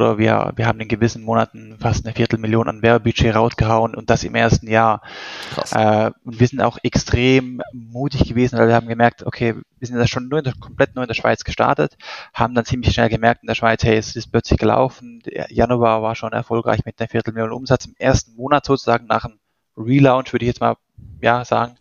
oder wir, wir haben in gewissen Monaten fast eine Viertelmillion an Werbebudget rausgehauen und das im ersten Jahr. Krass. Äh, und wir sind auch extrem mutig gewesen, weil wir haben gemerkt, okay, wir sind ja schon nur in der, komplett nur in der Schweiz gestartet, haben dann ziemlich schnell gemerkt in der Schweiz, hey, es ist plötzlich gelaufen. Der Januar war schon erfolgreich mit einer Viertelmillion Umsatz im ersten Monat sozusagen nach dem Relaunch, würde ich jetzt mal ja sagen.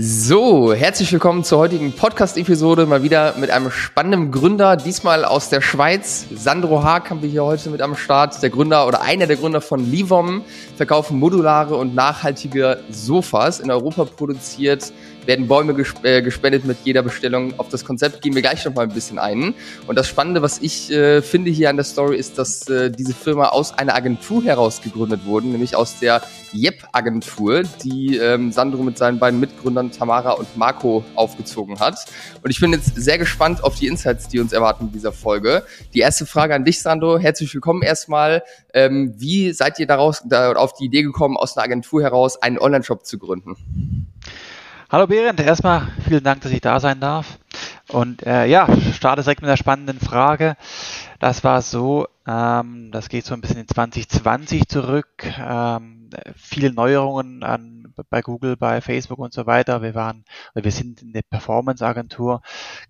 So, herzlich willkommen zur heutigen Podcast-Episode. Mal wieder mit einem spannenden Gründer, diesmal aus der Schweiz. Sandro Haag haben wir hier heute mit am Start. Der Gründer oder einer der Gründer von Livom, verkaufen modulare und nachhaltige Sofas in Europa produziert werden Bäume gesp äh, gespendet mit jeder Bestellung. Auf das Konzept gehen wir gleich noch mal ein bisschen ein. Und das Spannende, was ich äh, finde hier an der Story, ist, dass äh, diese Firma aus einer Agentur heraus gegründet wurde, nämlich aus der Jep-Agentur, die ähm, Sandro mit seinen beiden Mitgründern Tamara und Marco aufgezogen hat. Und ich bin jetzt sehr gespannt auf die Insights, die uns erwarten in dieser Folge. Die erste Frage an dich, Sandro. Herzlich willkommen erstmal. Ähm, wie seid ihr daraus da, auf die Idee gekommen, aus einer Agentur heraus einen Online-Shop zu gründen? Hallo Berend, erstmal vielen Dank, dass ich da sein darf. Und äh, ja, starte direkt mit einer spannenden Frage. Das war so, ähm, das geht so ein bisschen in 2020 zurück. Ähm, viele Neuerungen an, bei Google, bei Facebook und so weiter. Wir waren, wir sind eine Performance-Agentur,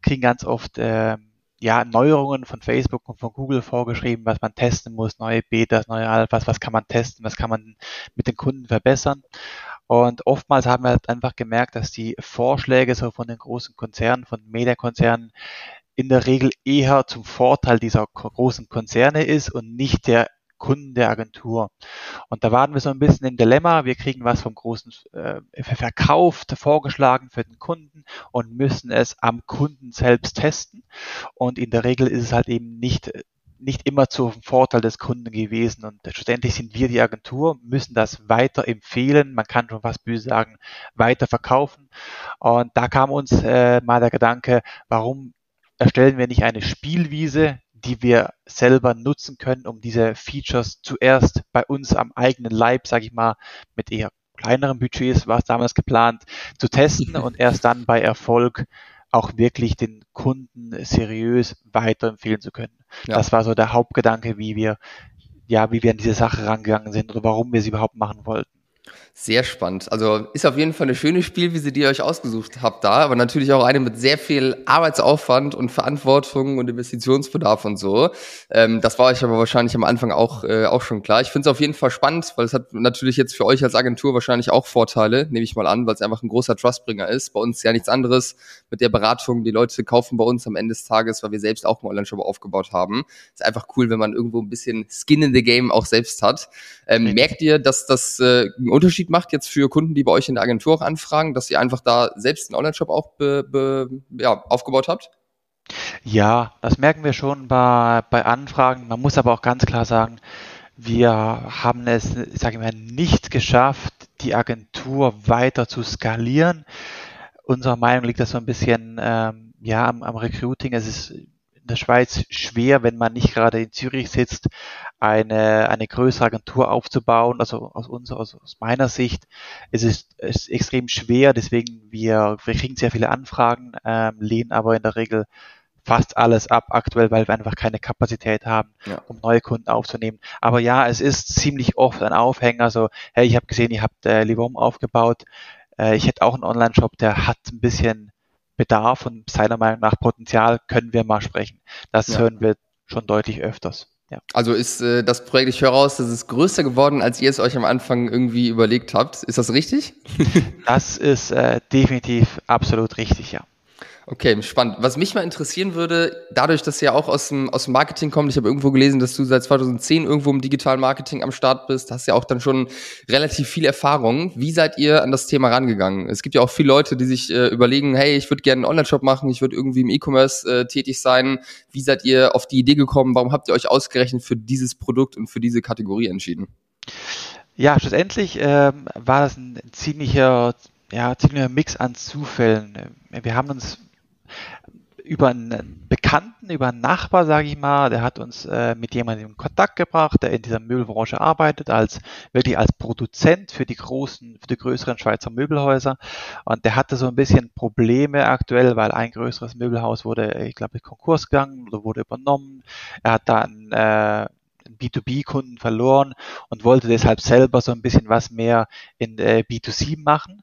kriegen ganz oft äh, ja, Neuerungen von Facebook und von Google vorgeschrieben, was man testen muss, neue Betas, neue Alphas, was kann man testen, was kann man mit den Kunden verbessern. Und oftmals haben wir halt einfach gemerkt, dass die Vorschläge so von den großen Konzernen, von Mediakonzernen in der Regel eher zum Vorteil dieser großen Konzerne ist und nicht der Kunden der Agentur. Und da waren wir so ein bisschen im Dilemma. Wir kriegen was vom großen äh, verkauft, vorgeschlagen für den Kunden und müssen es am Kunden selbst testen. Und in der Regel ist es halt eben nicht nicht immer zum Vorteil des Kunden gewesen. Und schlussendlich sind wir die Agentur, müssen das weiter empfehlen, man kann schon fast böse sagen, weiter verkaufen. Und da kam uns äh, mal der Gedanke, warum erstellen wir nicht eine Spielwiese, die wir selber nutzen können, um diese Features zuerst bei uns am eigenen Leib, sage ich mal, mit eher kleineren Budgets war es damals geplant, zu testen und erst dann bei Erfolg auch wirklich den Kunden seriös weiterempfehlen zu können. Ja. Das war so der Hauptgedanke, wie wir, ja, wie wir an diese Sache rangegangen sind oder warum wir sie überhaupt machen wollten. Sehr spannend. Also ist auf jeden Fall eine schöne Spielwiese, die ihr euch ausgesucht habt da, aber natürlich auch eine mit sehr viel Arbeitsaufwand und Verantwortung und Investitionsbedarf und so. Ähm, das war euch aber wahrscheinlich am Anfang auch, äh, auch schon klar. Ich finde es auf jeden Fall spannend, weil es hat natürlich jetzt für euch als Agentur wahrscheinlich auch Vorteile, nehme ich mal an, weil es einfach ein großer Trustbringer ist. Bei uns ja nichts anderes mit der Beratung. Die Leute kaufen bei uns am Ende des Tages, weil wir selbst auch einen Online-Shop aufgebaut haben. Ist einfach cool, wenn man irgendwo ein bisschen Skin in the Game auch selbst hat. Ähm, merkt ihr, dass das äh, einen Unterschied macht jetzt für Kunden, die bei euch in der Agentur auch anfragen, dass ihr einfach da selbst einen Online-Shop auch be, be, ja, aufgebaut habt? Ja, das merken wir schon bei, bei Anfragen. Man muss aber auch ganz klar sagen, wir haben es, sage ich mal, nicht geschafft, die Agentur weiter zu skalieren. Unserer Meinung liegt das so ein bisschen ähm, ja, am, am Recruiting. Es ist der Schweiz schwer, wenn man nicht gerade in Zürich sitzt, eine, eine größere Agentur aufzubauen. Also aus unserer, also aus meiner Sicht es ist es extrem schwer. Deswegen wir, wir kriegen sehr viele Anfragen, ähm, lehnen aber in der Regel fast alles ab aktuell, weil wir einfach keine Kapazität haben, ja. um neue Kunden aufzunehmen. Aber ja, es ist ziemlich oft ein Aufhänger. So, hey, ich habe gesehen, ihr habt äh, Livom aufgebaut. Äh, ich hätte auch einen Online-Shop, der hat ein bisschen Bedarf und seiner Meinung nach Potenzial können wir mal sprechen. Das ja. hören wir schon deutlich öfters. Ja. Also ist äh, das Projekt, ich höre raus, das ist größer geworden, als ihr es euch am Anfang irgendwie überlegt habt. Ist das richtig? das ist äh, definitiv absolut richtig, ja. Okay, spannend. Was mich mal interessieren würde, dadurch, dass du ja auch aus dem, aus dem Marketing kommt, ich habe irgendwo gelesen, dass du seit 2010 irgendwo im digitalen Marketing am Start bist, hast ja auch dann schon relativ viel Erfahrung. Wie seid ihr an das Thema rangegangen? Es gibt ja auch viele Leute, die sich äh, überlegen, hey, ich würde gerne einen Online-Shop machen, ich würde irgendwie im E-Commerce äh, tätig sein. Wie seid ihr auf die Idee gekommen? Warum habt ihr euch ausgerechnet für dieses Produkt und für diese Kategorie entschieden? Ja, schlussendlich ähm, war das ein ziemlicher, ja, ziemlicher Mix an Zufällen. Wir haben uns über einen Bekannten, über einen Nachbar, sage ich mal, der hat uns äh, mit jemandem in Kontakt gebracht, der in dieser Möbelbranche arbeitet, als wirklich als Produzent für die großen, für die größeren Schweizer Möbelhäuser. Und der hatte so ein bisschen Probleme aktuell, weil ein größeres Möbelhaus wurde, ich glaube, Konkurs gegangen oder wurde übernommen. Er hat da einen, äh, B2B-Kunden verloren und wollte deshalb selber so ein bisschen was mehr in äh, B2C machen.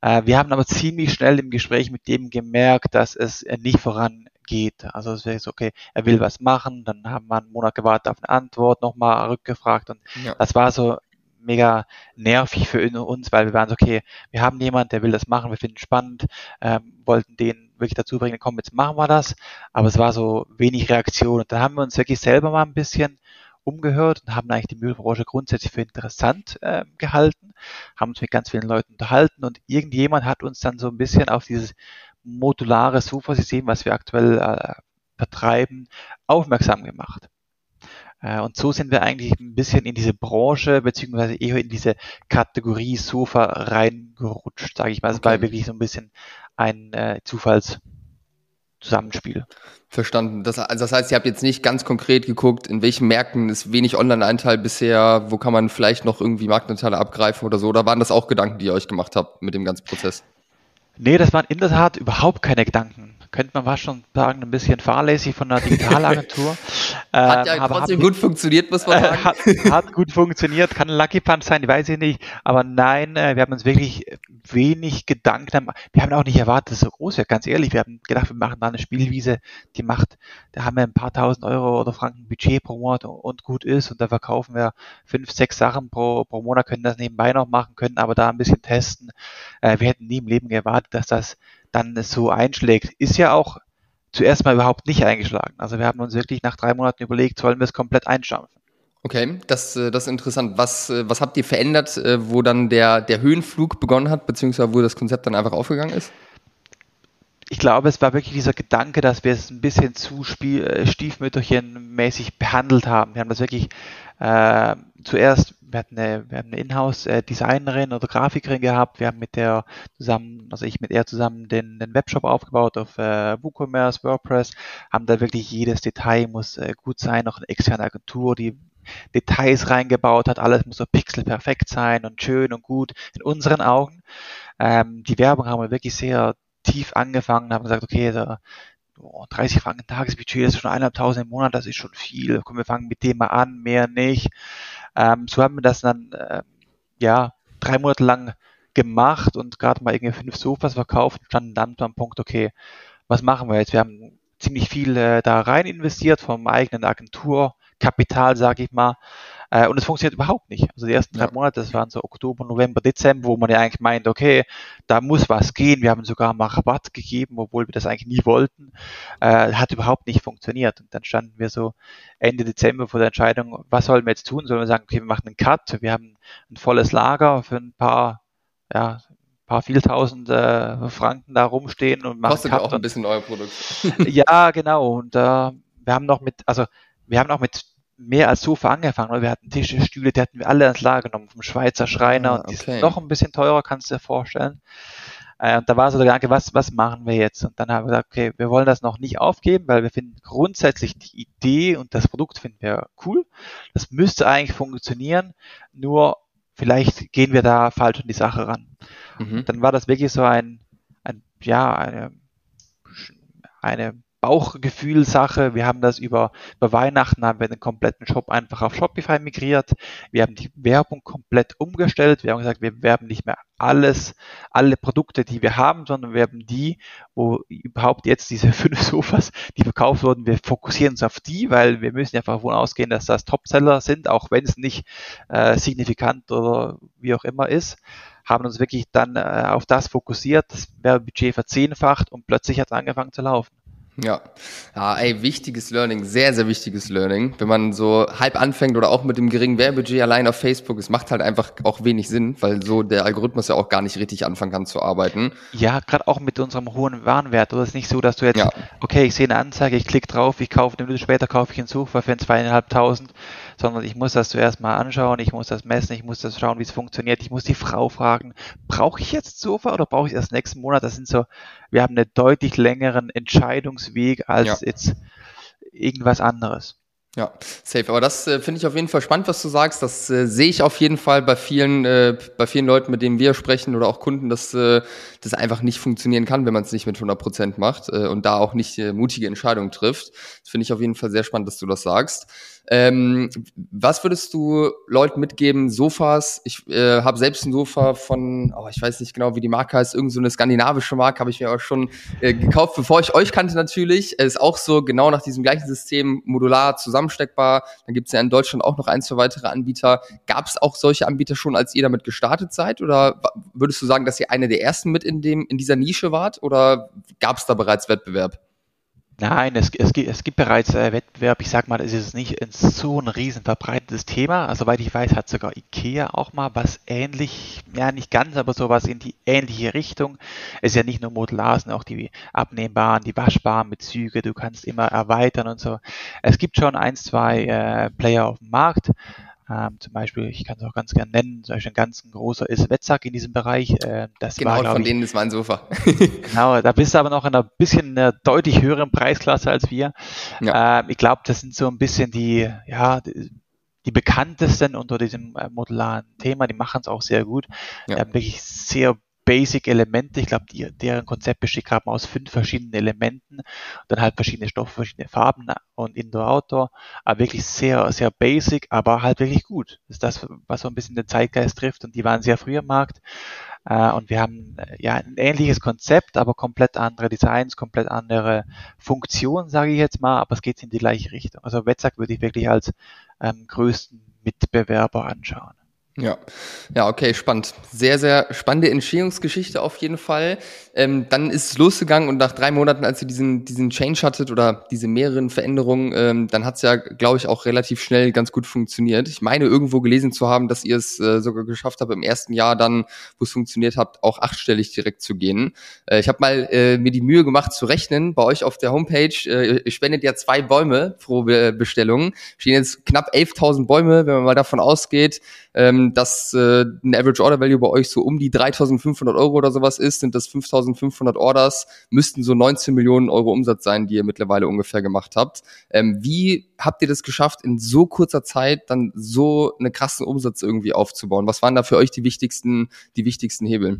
Äh, wir haben aber ziemlich schnell im Gespräch mit dem gemerkt, dass es äh, nicht vorangeht. Also es wäre so, okay, er will was machen, dann haben wir einen Monat gewartet auf eine Antwort, nochmal rückgefragt und ja. das war so mega nervig für uns, weil wir waren so, okay, wir haben jemanden, der will das machen, wir finden es spannend, ähm, wollten den wirklich dazu bringen, komm, jetzt machen wir das, aber es war so wenig Reaktion und dann haben wir uns wirklich selber mal ein bisschen umgehört und haben eigentlich die Müllbranche grundsätzlich für interessant äh, gehalten, haben uns mit ganz vielen Leuten unterhalten und irgendjemand hat uns dann so ein bisschen auf dieses modulare Sofa-System, was wir aktuell äh, vertreiben, aufmerksam gemacht. Äh, und so sind wir eigentlich ein bisschen in diese Branche beziehungsweise eher in diese Kategorie Sofa reingerutscht, sage ich mal. Es okay. war wirklich so ein bisschen ein äh, Zufalls Zusammenspiel. Verstanden. Das, also das heißt, ihr habt jetzt nicht ganz konkret geguckt, in welchen Märkten ist wenig Online-Einteil bisher, wo kann man vielleicht noch irgendwie Marktanteile abgreifen oder so? Oder waren das auch Gedanken, die ihr euch gemacht habt mit dem ganzen Prozess? Nee, das waren in der Tat überhaupt keine Gedanken könnte man fast schon sagen, ein bisschen fahrlässig von der Digitalagentur. hat ja ähm, trotzdem gut funktioniert, muss man sagen. hat, hat, gut funktioniert, kann ein Lucky Punch sein, weiß ich nicht. Aber nein, äh, wir haben uns wirklich wenig Gedanken, wir haben auch nicht erwartet, dass es so groß wird, ganz ehrlich. Wir haben gedacht, wir machen da eine Spielwiese, die macht, da haben wir ein paar tausend Euro oder Franken Budget pro Monat und gut ist und da verkaufen wir fünf, sechs Sachen pro, pro Monat, können das nebenbei noch machen, können aber da ein bisschen testen. Äh, wir hätten nie im Leben gewartet, dass das dann so einschlägt, ist ja auch zuerst mal überhaupt nicht eingeschlagen. Also wir haben uns wirklich nach drei Monaten überlegt, sollen wir es komplett einstampfen. Okay, das, äh, das ist interessant. Was, äh, was habt ihr verändert, äh, wo dann der, der Höhenflug begonnen hat, beziehungsweise wo das Konzept dann einfach aufgegangen ist? Ich glaube, es war wirklich dieser Gedanke, dass wir es ein bisschen zu stiefmütterchenmäßig behandelt haben. Wir haben das wirklich äh, zuerst wir hatten eine, eine Inhouse-Designerin oder Grafikerin gehabt. Wir haben mit der zusammen, also ich mit ihr zusammen den, den Webshop aufgebaut auf äh, WooCommerce, WordPress, haben da wirklich jedes Detail muss äh, gut sein, noch eine externe Agentur, die Details reingebaut hat, alles muss so pixelperfekt sein und schön und gut in unseren Augen. Ähm, die Werbung haben wir wirklich sehr tief angefangen, haben gesagt, okay, da, oh, 30 Franken Tagesbudget, das ist schon eineinhalbtausend im Monat, das ist schon viel. Komm, wir fangen mit dem mal an, mehr nicht. Ähm, so haben wir das dann äh, ja drei Monate lang gemacht und gerade mal irgendwie fünf Sofas verkauft und standen dann am Punkt, okay, was machen wir jetzt? Wir haben ziemlich viel äh, da rein investiert vom eigenen Agenturkapital, sage ich mal. Äh, und es funktioniert überhaupt nicht. Also die ersten drei ja. Monate, das waren so Oktober, November, Dezember, wo man ja eigentlich meint, okay, da muss was gehen. Wir haben sogar mal Rabatt gegeben, obwohl wir das eigentlich nie wollten. Äh, hat überhaupt nicht funktioniert. Und dann standen wir so Ende Dezember vor der Entscheidung, was sollen wir jetzt tun? Sollen wir sagen, okay, wir machen einen Cut, wir haben ein volles Lager für ein paar, ja, paar viel tausend äh, Franken da rumstehen und machen Kostet Cut auch ein bisschen euer Produkt. ja, genau. Und äh, wir haben noch mit, also wir haben auch mit mehr als Sofa angefangen. Wir hatten Tische, Stühle, die hatten wir alle ans Lager genommen vom Schweizer Schreiner ah, und die sind noch ein bisschen teurer, kannst du dir vorstellen. Äh, und da war so der Gedanke, was, was machen wir jetzt? Und dann haben wir gesagt, okay, wir wollen das noch nicht aufgeben, weil wir finden grundsätzlich die Idee und das Produkt finden wir cool. Das müsste eigentlich funktionieren, nur vielleicht gehen wir da falsch an die Sache ran. Mhm. Dann war das wirklich so ein, ein ja, eine, eine Bauchgefühlsache. Wir haben das über, über Weihnachten, haben wir den kompletten Shop einfach auf Shopify migriert. Wir haben die Werbung komplett umgestellt. Wir haben gesagt, wir werben nicht mehr alles, alle Produkte, die wir haben, sondern wir haben die, wo überhaupt jetzt diese fünf Sofas, die verkauft wurden, wir fokussieren uns auf die, weil wir müssen einfach davon ausgehen, dass das Topseller sind, auch wenn es nicht äh, signifikant oder wie auch immer ist haben uns wirklich dann äh, auf das fokussiert, das Werbebudget verzehnfacht und plötzlich hat es angefangen zu laufen. Ja. ja, ey, wichtiges Learning, sehr, sehr wichtiges Learning. Wenn man so halb anfängt oder auch mit dem geringen Werbebudget allein auf Facebook, es macht halt einfach auch wenig Sinn, weil so der Algorithmus ja auch gar nicht richtig anfangen kann zu arbeiten. Ja, gerade auch mit unserem hohen Warenwert. Oder es ist nicht so, dass du jetzt, ja. okay, ich sehe eine Anzeige, ich klicke drauf, ich kaufe eine Minute später kaufe ich einen Suchver für ein zweieinhalbtausend, sondern ich muss das zuerst mal anschauen, ich muss das messen, ich muss das schauen, wie es funktioniert, ich muss die Frau fragen, brauche ich jetzt Sofa oder brauche ich erst nächsten Monat? Das sind so wir haben einen deutlich längeren Entscheidungsweg als ja. jetzt irgendwas anderes. Ja, safe. Aber das äh, finde ich auf jeden Fall spannend, was du sagst. Das äh, sehe ich auf jeden Fall bei vielen, äh, bei vielen Leuten, mit denen wir sprechen oder auch Kunden, dass äh, das einfach nicht funktionieren kann, wenn man es nicht mit 100 Prozent macht äh, und da auch nicht äh, mutige Entscheidungen trifft. Das finde ich auf jeden Fall sehr spannend, dass du das sagst. Ähm, was würdest du Leuten mitgeben? Sofas. Ich äh, habe selbst ein Sofa von, oh, ich weiß nicht genau, wie die Marke heißt, irgend so eine skandinavische Marke, habe ich mir auch schon äh, gekauft, bevor ich euch kannte natürlich. Ist auch so genau nach diesem gleichen System modular zusammensteckbar. Dann gibt es ja in Deutschland auch noch ein, zwei weitere Anbieter. Gab es auch solche Anbieter schon, als ihr damit gestartet seid? Oder würdest du sagen, dass ihr eine der ersten mit in dem in dieser Nische wart? Oder gab es da bereits Wettbewerb? Nein, es, es, gibt, es gibt bereits äh, Wettbewerb. Ich sag mal, es ist nicht so ein riesen verbreitetes Thema. Also, soweit ich weiß, hat sogar IKEA auch mal was ähnlich, ja nicht ganz, aber sowas in die ähnliche Richtung. Es ist ja nicht nur modular, auch die abnehmbaren, die waschbaren Bezüge. Du kannst immer erweitern und so. Es gibt schon ein, zwei äh, Player auf dem Markt. Ähm, zum Beispiel, ich kann es auch ganz gerne nennen, zum Beispiel ein ganz großer ist Wetzak in diesem Bereich. Äh, das genau, war, von ich, denen ist mein Sofa. genau, da bist du aber noch in einer bisschen einer deutlich höheren Preisklasse als wir. Ja. Ähm, ich glaube, das sind so ein bisschen die, ja, die, die bekanntesten unter diesem äh, modularen Thema. Die machen es auch sehr gut. Ja. Die haben wirklich sehr Basic-Elemente. Ich glaube, deren Konzept besteht gerade aus fünf verschiedenen Elementen, dann halt verschiedene Stoffe, verschiedene Farben und Indoor-Outdoor. Aber wirklich sehr, sehr basic, aber halt wirklich gut. Das ist das, was so ein bisschen den Zeitgeist trifft und die waren sehr früh am Markt. Äh, und wir haben äh, ja ein ähnliches Konzept, aber komplett andere Designs, komplett andere Funktionen, sage ich jetzt mal, aber es geht in die gleiche Richtung. Also Wetzak würde ich wirklich als ähm, größten Mitbewerber anschauen. Ja, ja, okay, spannend. Sehr, sehr spannende Entstehungsgeschichte auf jeden Fall. Ähm, dann ist es losgegangen und nach drei Monaten, als ihr diesen, diesen Change hattet oder diese mehreren Veränderungen, ähm, dann hat es ja, glaube ich, auch relativ schnell ganz gut funktioniert. Ich meine, irgendwo gelesen zu haben, dass ihr es äh, sogar geschafft habt, im ersten Jahr dann, wo es funktioniert habt, auch achtstellig direkt zu gehen. Äh, ich habe mal äh, mir die Mühe gemacht zu rechnen. Bei euch auf der Homepage, äh, ihr spendet ja zwei Bäume pro Be Bestellung. Stehen jetzt knapp 11.000 Bäume, wenn man mal davon ausgeht, ähm, dass äh, ein Average Order Value bei euch so um die 3.500 Euro oder sowas ist, sind das 5.500 Orders, müssten so 19 Millionen Euro Umsatz sein, die ihr mittlerweile ungefähr gemacht habt. Ähm, wie habt ihr das geschafft, in so kurzer Zeit dann so einen krassen Umsatz irgendwie aufzubauen? Was waren da für euch die wichtigsten, die wichtigsten Hebel?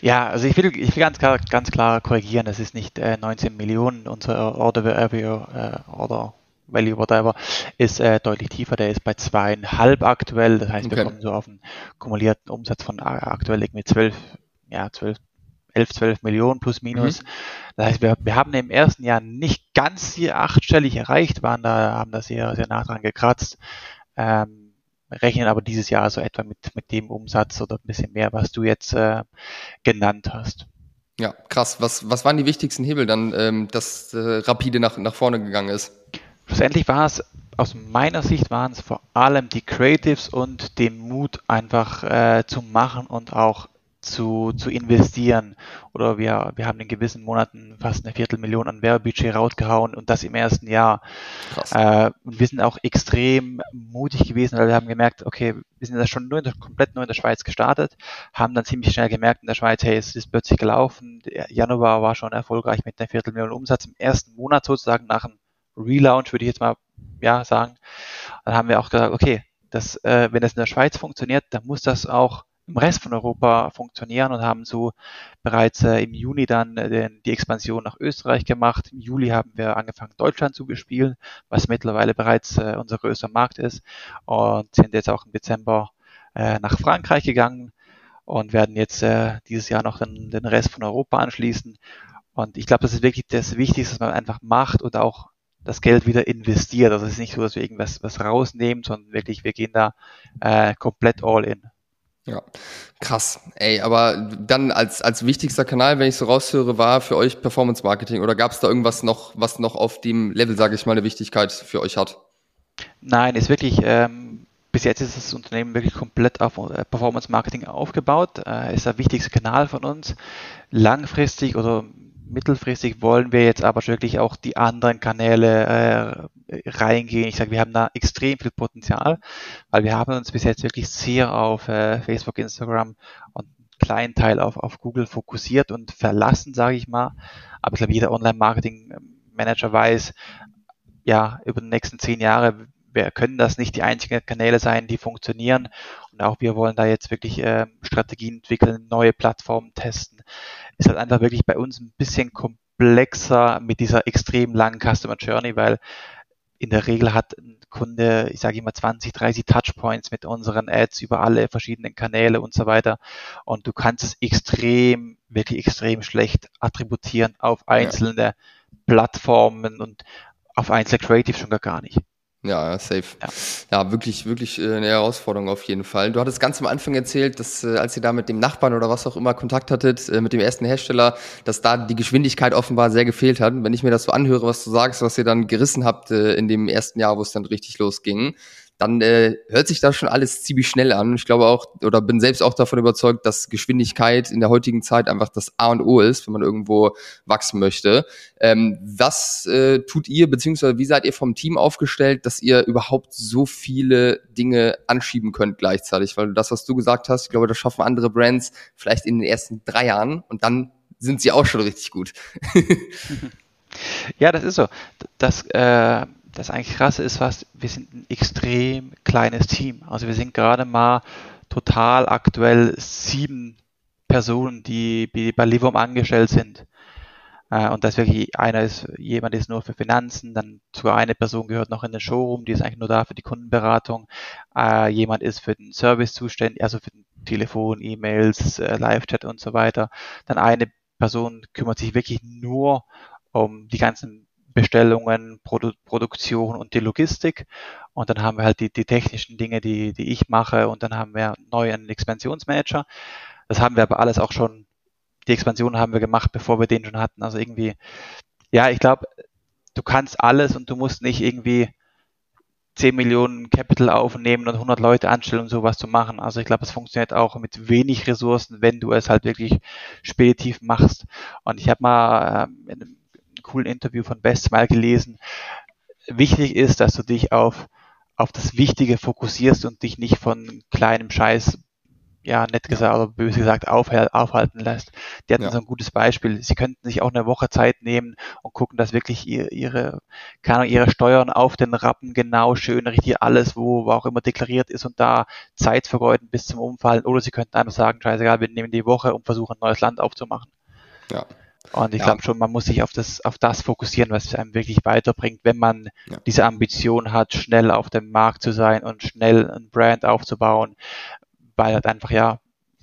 Ja, also ich will, ich will ganz klar, ganz klar korrigieren, es ist nicht äh, 19 Millionen unser Order Value äh, Order Value, whatever, ist äh, deutlich tiefer. Der ist bei zweieinhalb aktuell. Das heißt, okay. wir kommen so auf einen kumulierten Umsatz von aktuell irgendwie zwölf, ja, zwölf, elf, zwölf Millionen plus minus. Mhm. Das heißt, wir, wir haben im ersten Jahr nicht ganz hier achtstellig erreicht, waren da, haben da sehr, sehr nah dran gekratzt. Ähm, rechnen aber dieses Jahr so etwa mit, mit dem Umsatz oder ein bisschen mehr, was du jetzt äh, genannt hast. Ja, krass. Was, was waren die wichtigsten Hebel dann, ähm, dass äh, rapide nach, nach vorne gegangen ist? Schlussendlich war es, aus meiner Sicht waren es vor allem die Creatives und den Mut einfach äh, zu machen und auch zu, zu investieren. Oder wir, wir haben in gewissen Monaten fast eine Viertelmillion an Werbebudget rausgehauen und das im ersten Jahr. Äh, und wir sind auch extrem mutig gewesen, weil wir haben gemerkt, okay, wir sind ja schon nur in der, komplett nur in der Schweiz gestartet, haben dann ziemlich schnell gemerkt in der Schweiz, hey, es ist plötzlich gelaufen. Der Januar war schon erfolgreich mit einer Viertelmillion Umsatz im ersten Monat sozusagen nach dem Relaunch, würde ich jetzt mal ja sagen. Dann haben wir auch gesagt, okay, das, äh, wenn das in der Schweiz funktioniert, dann muss das auch im Rest von Europa funktionieren und haben so bereits äh, im Juni dann äh, die Expansion nach Österreich gemacht. Im Juli haben wir angefangen, Deutschland zu bespielen, was mittlerweile bereits äh, unser größter Markt ist und sind jetzt auch im Dezember äh, nach Frankreich gegangen und werden jetzt äh, dieses Jahr noch den, den Rest von Europa anschließen. Und ich glaube, das ist wirklich das Wichtigste, was man einfach macht und auch das Geld wieder investiert. Also es ist nicht so, dass wir irgendwas was rausnehmen, sondern wirklich, wir gehen da äh, komplett all in. Ja, krass. Ey, aber dann als, als wichtigster Kanal, wenn ich so raushöre, war für euch Performance Marketing oder gab es da irgendwas noch, was noch auf dem Level, sage ich mal, eine Wichtigkeit für euch hat? Nein, ist wirklich, ähm, bis jetzt ist das Unternehmen wirklich komplett auf äh, Performance Marketing aufgebaut, äh, ist der wichtigste Kanal von uns. Langfristig oder mittelfristig wollen wir jetzt aber wirklich auch die anderen Kanäle äh, reingehen. Ich sage, wir haben da extrem viel Potenzial, weil wir haben uns bis jetzt wirklich sehr auf äh, Facebook, Instagram und kleinen Teil auf, auf Google fokussiert und verlassen, sage ich mal. Aber ich glaube, jeder Online-Marketing-Manager weiß, ja, über die nächsten zehn Jahre wir können das nicht die einzigen Kanäle sein, die funktionieren. Und auch wir wollen da jetzt wirklich äh, Strategien entwickeln, neue Plattformen testen. Ist halt einfach wirklich bei uns ein bisschen komplexer mit dieser extrem langen Customer Journey, weil in der Regel hat ein Kunde, ich sage immer 20, 30 Touchpoints mit unseren Ads über alle verschiedenen Kanäle und so weiter. Und du kannst es extrem, wirklich extrem schlecht attributieren auf einzelne ja. Plattformen und auf einzelne Creative schon gar, gar nicht. Ja, safe. Ja. ja, wirklich, wirklich äh, eine Herausforderung auf jeden Fall. Du hattest ganz am Anfang erzählt, dass äh, als ihr da mit dem Nachbarn oder was auch immer Kontakt hattet, äh, mit dem ersten Hersteller, dass da die Geschwindigkeit offenbar sehr gefehlt hat. wenn ich mir das so anhöre, was du sagst, was ihr dann gerissen habt in dem ersten Jahr, wo es dann richtig losging, dann äh, hört sich das schon alles ziemlich schnell an. Ich glaube auch, oder bin selbst auch davon überzeugt, dass Geschwindigkeit in der heutigen Zeit einfach das A und O ist, wenn man irgendwo wachsen möchte. Ähm, was äh, tut ihr, beziehungsweise wie seid ihr vom Team aufgestellt, dass ihr überhaupt so viele Dinge anschieben könnt gleichzeitig? Weil das, was du gesagt hast, ich glaube, das schaffen andere Brands vielleicht in den ersten drei Jahren und dann sind sie auch schon richtig gut. ja, das ist so. Das äh das eigentlich krasse ist was, wir sind ein extrem kleines Team. Also wir sind gerade mal total aktuell sieben Personen, die, bei Livum angestellt sind. Äh, und das wirklich einer ist, jemand ist nur für Finanzen, dann sogar eine Person gehört noch in den Showroom, die ist eigentlich nur da für die Kundenberatung. Äh, jemand ist für den Service zuständig, also für den Telefon, E-Mails, äh, Live-Chat und so weiter. Dann eine Person kümmert sich wirklich nur um die ganzen Bestellungen, Produ Produktion und die Logistik. Und dann haben wir halt die, die technischen Dinge, die, die ich mache. Und dann haben wir neu einen Expansionsmanager. Das haben wir aber alles auch schon, die Expansion haben wir gemacht, bevor wir den schon hatten. Also irgendwie, ja, ich glaube, du kannst alles und du musst nicht irgendwie 10 Millionen Capital aufnehmen und 100 Leute anstellen, um sowas zu machen. Also ich glaube, es funktioniert auch mit wenig Ressourcen, wenn du es halt wirklich speditiv machst. Und ich habe mal ähm, in einem coolen Interview von Best mal gelesen. Wichtig ist, dass du dich auf, auf das Wichtige fokussierst und dich nicht von kleinem Scheiß ja, nett gesagt oder böse gesagt, aufhalten lässt. Die hatten ja. so ein gutes Beispiel. Sie könnten sich auch eine Woche Zeit nehmen und gucken, dass wirklich ihre, ihre, keine Ahnung, ihre Steuern auf den Rappen genau schön, richtig alles, wo, wo auch immer deklariert ist und da Zeit vergeuden bis zum Umfallen. Oder sie könnten einfach sagen, scheißegal, wir nehmen die Woche und versuchen ein neues Land aufzumachen. Ja. Und ich ja. glaube schon, man muss sich auf das, auf das fokussieren, was einem wirklich weiterbringt, wenn man ja. diese Ambition hat, schnell auf dem Markt zu sein und schnell ein Brand aufzubauen, weil halt einfach, ja,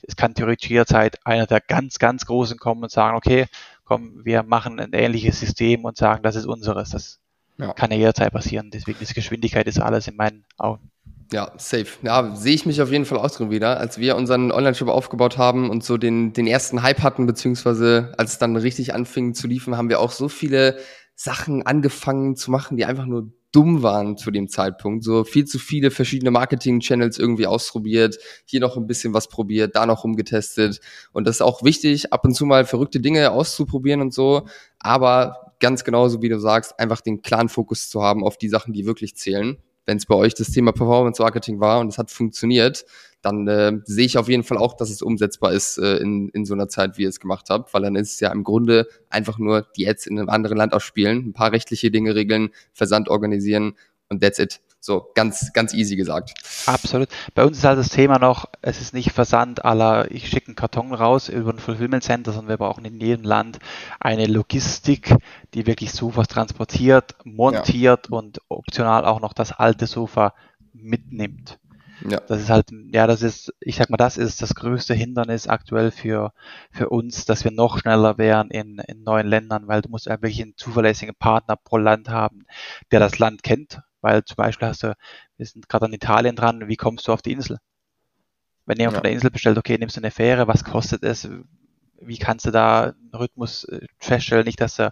es kann theoretisch jederzeit einer der ganz, ganz Großen kommen und sagen, okay, komm, wir machen ein ähnliches System und sagen, das ist unseres. Das ja. kann ja jederzeit passieren. Deswegen ist Geschwindigkeit ist alles in meinen Augen. Ja, safe. Ja, sehe ich mich auf jeden Fall auch drin wieder. Als wir unseren Online-Shop aufgebaut haben und so den, den ersten Hype hatten, beziehungsweise als es dann richtig anfing zu liefen, haben wir auch so viele Sachen angefangen zu machen, die einfach nur dumm waren zu dem Zeitpunkt. So viel zu viele verschiedene Marketing-Channels irgendwie ausprobiert, hier noch ein bisschen was probiert, da noch rumgetestet. Und das ist auch wichtig, ab und zu mal verrückte Dinge auszuprobieren und so. Aber ganz genauso wie du sagst, einfach den klaren Fokus zu haben auf die Sachen, die wirklich zählen wenn es bei euch das Thema Performance Marketing war und es hat funktioniert, dann äh, sehe ich auf jeden Fall auch, dass es umsetzbar ist äh, in, in so einer Zeit, wie ihr es gemacht habt, weil dann ist es ja im Grunde einfach nur die Ads in einem anderen Land ausspielen, ein paar rechtliche Dinge regeln, Versand organisieren und that's it. So, ganz, ganz easy gesagt. Absolut. Bei uns ist halt das Thema noch, es ist nicht Versand aller, ich schicke einen Karton raus über ein Fulfillment Center, sondern wir brauchen in jedem Land eine Logistik, die wirklich Sofas transportiert, montiert ja. und optional auch noch das alte Sofa mitnimmt. Ja. Das ist halt, ja, das ist, ich sag mal, das ist das größte Hindernis aktuell für, für uns, dass wir noch schneller wären in, in neuen Ländern, weil du musst ja wirklich einen zuverlässigen Partner pro Land haben, der das Land kennt, weil zum Beispiel hast du, wir sind gerade an Italien dran, wie kommst du auf die Insel? Wenn jemand ja. von der Insel bestellt, okay, nimmst du eine Fähre, was kostet es? Wie kannst du da einen Rhythmus äh, feststellen? Nicht, dass der,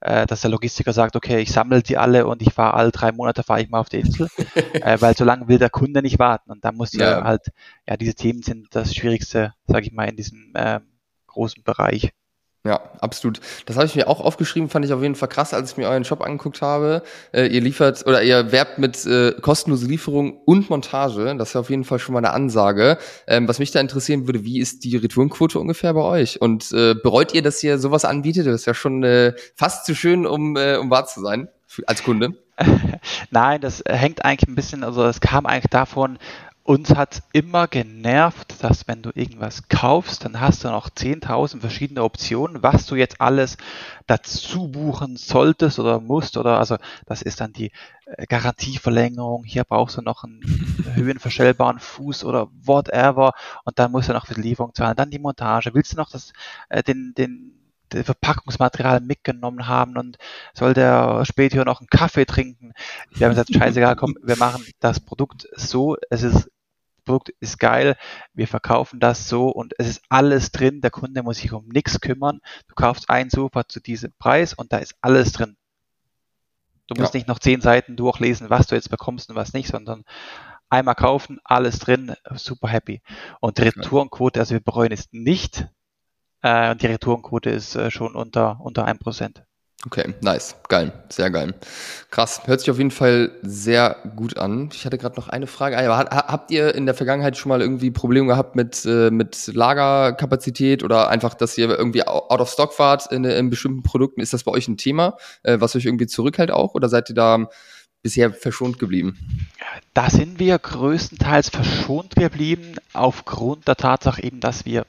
äh, dass der Logistiker sagt, okay, ich sammle die alle und ich fahre alle drei Monate fahre ich mal auf die Insel, äh, weil so lange will der Kunde nicht warten. Und da muss ja halt, ja, diese Themen sind das Schwierigste, sage ich mal, in diesem äh, großen Bereich. Ja, absolut. Das habe ich mir auch aufgeschrieben, fand ich auf jeden Fall krass, als ich mir euren Shop angeguckt habe. Äh, ihr liefert oder ihr werbt mit äh, kostenlose Lieferung und Montage. Das ist auf jeden Fall schon mal eine Ansage. Ähm, was mich da interessieren würde, wie ist die Retourenquote ungefähr bei euch? Und äh, bereut ihr, dass ihr sowas anbietet? Das ist ja schon äh, fast zu schön, um, äh, um wahr zu sein als Kunde. Nein, das hängt eigentlich ein bisschen, also es kam eigentlich davon, uns hat immer genervt, dass wenn du irgendwas kaufst, dann hast du noch 10.000 verschiedene Optionen, was du jetzt alles dazu buchen solltest oder musst oder also das ist dann die äh, Garantieverlängerung, hier brauchst du noch einen höhenverstellbaren Fuß oder whatever und dann musst du noch für die Lieferung zahlen, dann die Montage, willst du noch das, äh, den, den Verpackungsmaterial mitgenommen haben und soll der später noch einen Kaffee trinken. Wir haben gesagt, scheißegal, komm, wir machen das Produkt so, es ist Produkt ist geil, wir verkaufen das so und es ist alles drin, der Kunde muss sich um nichts kümmern. Du kaufst ein Sofa zu diesem Preis und da ist alles drin. Du musst ja. nicht noch zehn Seiten durchlesen, was du jetzt bekommst und was nicht, sondern einmal kaufen, alles drin, super happy. Und die Retourenquote, also wir bereuen es nicht, äh, die Retourenquote ist äh, schon unter, unter 1%. Okay, nice, geil, sehr geil. Krass, hört sich auf jeden Fall sehr gut an. Ich hatte gerade noch eine Frage. Ah, habt ihr in der Vergangenheit schon mal irgendwie Probleme gehabt mit, äh, mit Lagerkapazität oder einfach, dass ihr irgendwie out of stock wart in, in bestimmten Produkten? Ist das bei euch ein Thema, äh, was euch irgendwie zurückhält auch oder seid ihr da bisher verschont geblieben? Da sind wir größtenteils verschont geblieben, aufgrund der Tatsache eben, dass wir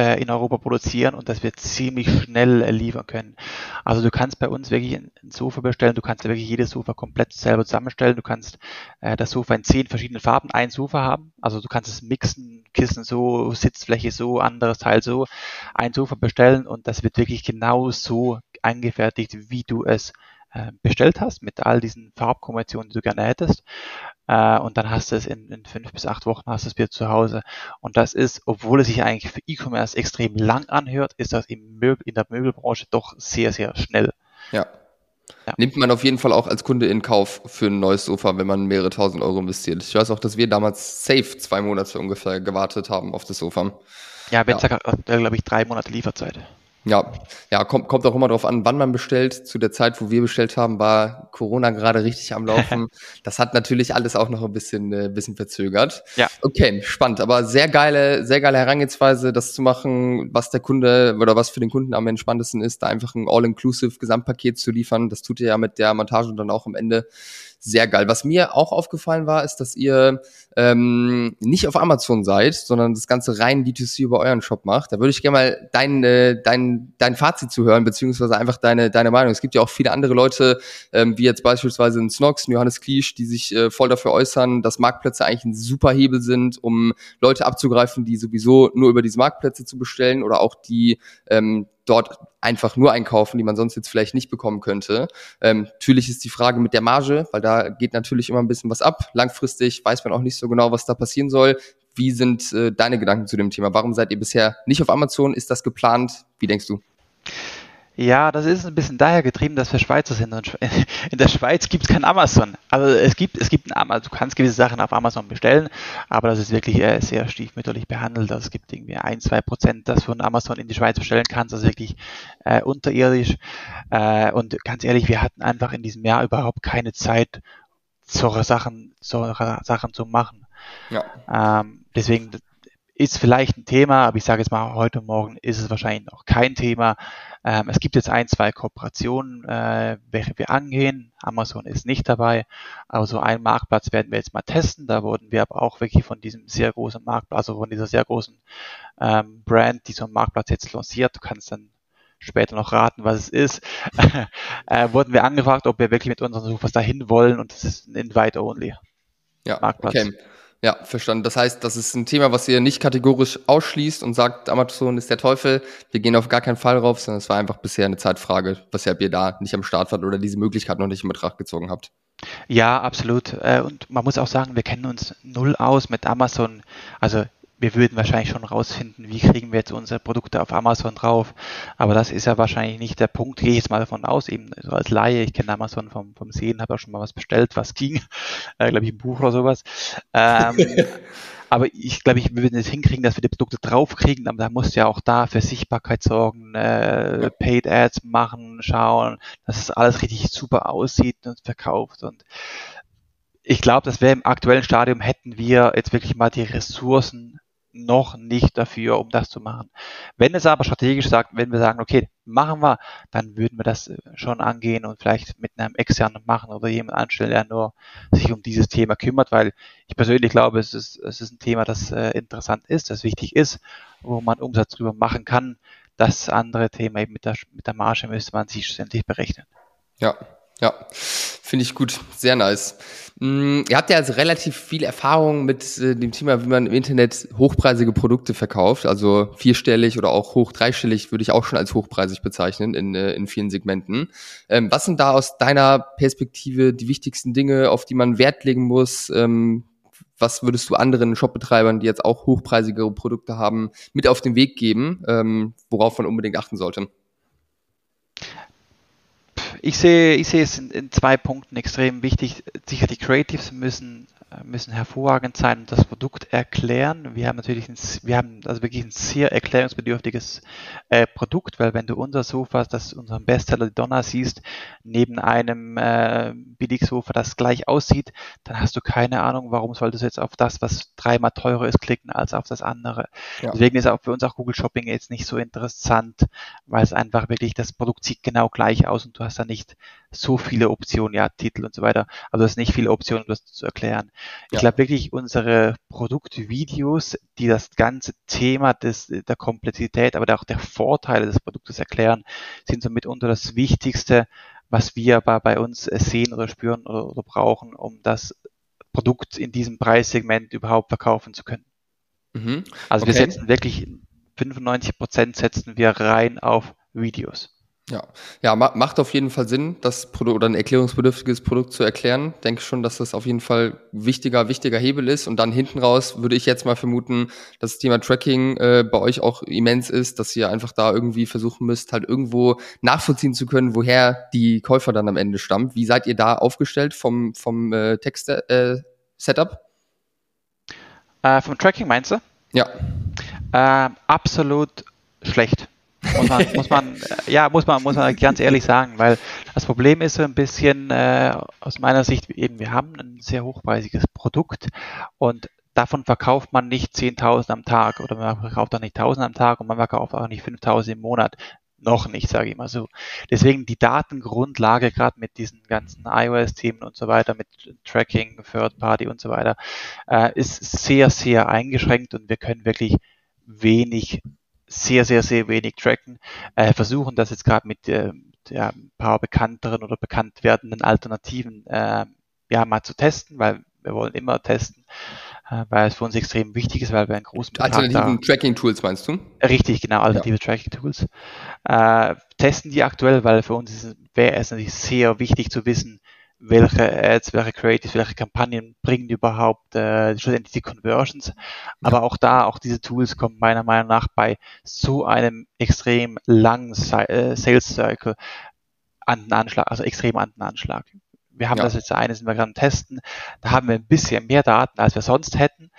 äh, in Europa produzieren und dass wir ziemlich schnell liefern können. Also du kannst bei uns wirklich ein, ein, Sofa bestellen, du kannst wirklich jedes Sofa komplett selber zusammenstellen, du kannst äh, das Sofa in zehn verschiedenen Farben, ein Sofa haben, also du kannst es mixen, Kissen so, Sitzfläche so, anderes Teil so, ein Sofa bestellen und das wird wirklich genau so angefertigt, wie du es äh, bestellt hast, mit all diesen Farbkombinationen, die du gerne hättest. Äh, und dann hast du es in, in fünf bis acht Wochen hast du es wieder zu Hause. Und das ist, obwohl es sich eigentlich für E-Commerce extrem lang anhört, ist das im Möbel, in der Möbelbranche doch sehr, sehr schnell. Ja. Ja. Nimmt man auf jeden Fall auch als Kunde in Kauf für ein neues Sofa, wenn man mehrere tausend Euro investiert. Ich weiß auch, dass wir damals safe zwei Monate ungefähr gewartet haben auf das Sofa. Ja, wenn ja. glaube ich, drei Monate Lieferzeit. Ja, ja, kommt, kommt auch immer darauf an, wann man bestellt. Zu der Zeit, wo wir bestellt haben, war Corona gerade richtig am Laufen. das hat natürlich alles auch noch ein bisschen, äh, bisschen verzögert. Ja. Okay, spannend, aber sehr geile, sehr geile Herangehensweise, das zu machen, was der Kunde oder was für den Kunden am entspanntesten ist, da einfach ein All-Inclusive Gesamtpaket zu liefern. Das tut ihr ja mit der Montage dann auch am Ende sehr geil. Was mir auch aufgefallen war, ist, dass ihr ähm, nicht auf Amazon seid, sondern das Ganze rein D2C über euren Shop macht. Da würde ich gerne mal dein, äh, dein, dein Fazit zu hören, beziehungsweise einfach deine, deine Meinung. Es gibt ja auch viele andere Leute, ähm, wie jetzt beispielsweise ein Snox, Johannes Kliesch, die sich äh, voll dafür äußern, dass Marktplätze eigentlich ein super Hebel sind, um Leute abzugreifen, die sowieso nur über diese Marktplätze zu bestellen oder auch die ähm, dort einfach nur einkaufen, die man sonst jetzt vielleicht nicht bekommen könnte. Ähm, natürlich ist die Frage mit der Marge, weil da geht natürlich immer ein bisschen was ab. Langfristig weiß man auch nicht so genau, was da passieren soll. Wie sind äh, deine Gedanken zu dem Thema? Warum seid ihr bisher nicht auf Amazon? Ist das geplant? Wie denkst du? Ja, das ist ein bisschen daher getrieben, dass wir Schweizer sind. In der Schweiz gibt es kein Amazon. Also es gibt, es gibt ein Amazon, du kannst gewisse Sachen auf Amazon bestellen, aber das ist wirklich äh, sehr stiefmütterlich behandelt. Also es gibt irgendwie ein, zwei Prozent, das von Amazon in die Schweiz bestellen kannst. Das ist wirklich äh, unterirdisch. Äh, und ganz ehrlich, wir hatten einfach in diesem Jahr überhaupt keine Zeit, solche Sachen, solche Sachen zu machen. Ja. Ähm, deswegen ist vielleicht ein Thema, aber ich sage jetzt mal, heute Morgen ist es wahrscheinlich noch kein Thema. Ähm, es gibt jetzt ein, zwei Kooperationen, äh, welche wir angehen. Amazon ist nicht dabei, aber so einen Marktplatz werden wir jetzt mal testen. Da wurden wir aber auch wirklich von diesem sehr großen Marktplatz, also von dieser sehr großen ähm, Brand, die so einen Marktplatz jetzt lanciert, du kannst dann später noch raten, was es ist, äh, wurden wir angefragt, ob wir wirklich mit unseren Sofas dahin wollen und das ist ein Invite-Only. Ja, Marktplatz. okay. Ja, verstanden. Das heißt, das ist ein Thema, was ihr nicht kategorisch ausschließt und sagt, Amazon ist der Teufel. Wir gehen auf gar keinen Fall rauf, sondern es war einfach bisher eine Zeitfrage, weshalb ihr da nicht am Start wart oder diese Möglichkeit noch nicht in Betracht gezogen habt. Ja, absolut. Äh, und man muss auch sagen, wir kennen uns null aus mit Amazon. Also wir würden wahrscheinlich schon rausfinden, wie kriegen wir jetzt unsere Produkte auf Amazon drauf. Aber das ist ja wahrscheinlich nicht der Punkt. Gehe ich jetzt mal davon aus, eben so als Laie, ich kenne Amazon vom, vom Sehen, habe auch schon mal was bestellt, was ging, äh, glaube ich, ein Buch oder sowas. Ähm, Aber ich glaube, ich, wir würden es hinkriegen, dass wir die Produkte draufkriegen, aber da muss ja auch da für Sichtbarkeit sorgen, äh, Paid Ads machen, schauen, dass es alles richtig super aussieht und verkauft. Und ich glaube, dass wir im aktuellen Stadium hätten wir jetzt wirklich mal die Ressourcen noch nicht dafür, um das zu machen. Wenn es aber strategisch sagt, wenn wir sagen, okay, machen wir, dann würden wir das äh, schon angehen und vielleicht mit einem externen machen oder jemand anstellen, der nur sich um dieses Thema kümmert, weil ich persönlich glaube, es ist, es ist ein Thema, das äh, interessant ist, das wichtig ist, wo man Umsatz drüber machen kann. Das andere Thema eben mit der, mit der Marge müsste man sich ständig berechnen. Ja, ja, finde ich gut, sehr nice. Mm, ihr habt ja also relativ viel Erfahrung mit äh, dem Thema, wie man im Internet hochpreisige Produkte verkauft, also vierstellig oder auch hoch dreistellig würde ich auch schon als hochpreisig bezeichnen in, äh, in vielen Segmenten. Ähm, was sind da aus deiner Perspektive die wichtigsten Dinge, auf die man Wert legen muss? Ähm, was würdest du anderen Shopbetreibern, die jetzt auch hochpreisigere Produkte haben, mit auf den Weg geben, ähm, worauf man unbedingt achten sollte? Ich sehe, ich sehe es in, in, zwei Punkten extrem wichtig. Sicher die Creatives müssen müssen hervorragend sein und das Produkt erklären. Wir haben natürlich ein, wir haben also wirklich ein sehr erklärungsbedürftiges äh, Produkt, weil wenn du unser Sofa, das unseren Bestseller die Donner siehst, neben einem äh, Billigsofa, das gleich aussieht, dann hast du keine Ahnung, warum solltest du jetzt auf das, was dreimal teurer ist, klicken als auf das andere. Ja. Deswegen ist auch für uns auch Google Shopping jetzt nicht so interessant, weil es einfach wirklich das Produkt sieht genau gleich aus und du hast da nicht so viele Optionen, ja, Titel und so weiter, aber du hast nicht viele Optionen, um das zu erklären. Ich ja. glaube wirklich, unsere Produktvideos, die das ganze Thema des, der Komplexität, aber auch der Vorteile des Produktes erklären, sind somit unter das Wichtigste, was wir aber bei uns sehen oder spüren oder, oder brauchen, um das Produkt in diesem Preissegment überhaupt verkaufen zu können. Mhm. Also okay. wir setzen wirklich 95 Prozent setzen wir rein auf Videos. Ja, ja, macht auf jeden Fall Sinn, das Produkt oder ein erklärungsbedürftiges Produkt zu erklären. Denke schon, dass das auf jeden Fall wichtiger, wichtiger Hebel ist. Und dann hinten raus würde ich jetzt mal vermuten, dass das Thema Tracking äh, bei euch auch immens ist, dass ihr einfach da irgendwie versuchen müsst, halt irgendwo nachvollziehen zu können, woher die Käufer dann am Ende stammen. Wie seid ihr da aufgestellt vom, vom äh, Text-Setup? Äh, äh, vom Tracking meinst du? Ja. Äh, absolut schlecht. Muss man, muss man, ja, muss man, muss man ganz ehrlich sagen, weil das Problem ist so ein bisschen äh, aus meiner Sicht eben, wir haben ein sehr hochpreisiges Produkt und davon verkauft man nicht 10.000 am Tag oder man verkauft auch nicht 1.000 am Tag und man verkauft auch nicht 5.000 im Monat. Noch nicht, sage ich mal so. Deswegen die Datengrundlage, gerade mit diesen ganzen iOS-Themen und so weiter, mit Tracking, Third Party und so weiter, äh, ist sehr, sehr eingeschränkt und wir können wirklich wenig sehr, sehr, sehr wenig tracken, äh, versuchen das jetzt gerade mit äh, ja, ein paar bekannteren oder bekannt werdenden Alternativen äh, ja mal zu testen, weil wir wollen immer testen, äh, weil es für uns extrem wichtig ist, weil wir einen großen Betrag Alternativen Tracking-Tools meinst du? Richtig, genau, alternative ja. Tracking-Tools. Äh, testen die aktuell, weil für uns wäre es natürlich sehr wichtig zu wissen, welche Ads, welche Creatives, welche Kampagnen bringen überhaupt äh, schlussendlich die Conversions. Aber auch da, auch diese Tools kommen meiner Meinung nach bei so einem extrem langen äh, Sales Cycle an den Anschlag, also extrem an den Anschlag. Wir haben ja. das jetzt eine, sind wir gerade testen, da haben wir ein bisschen mehr Daten, als wir sonst hätten,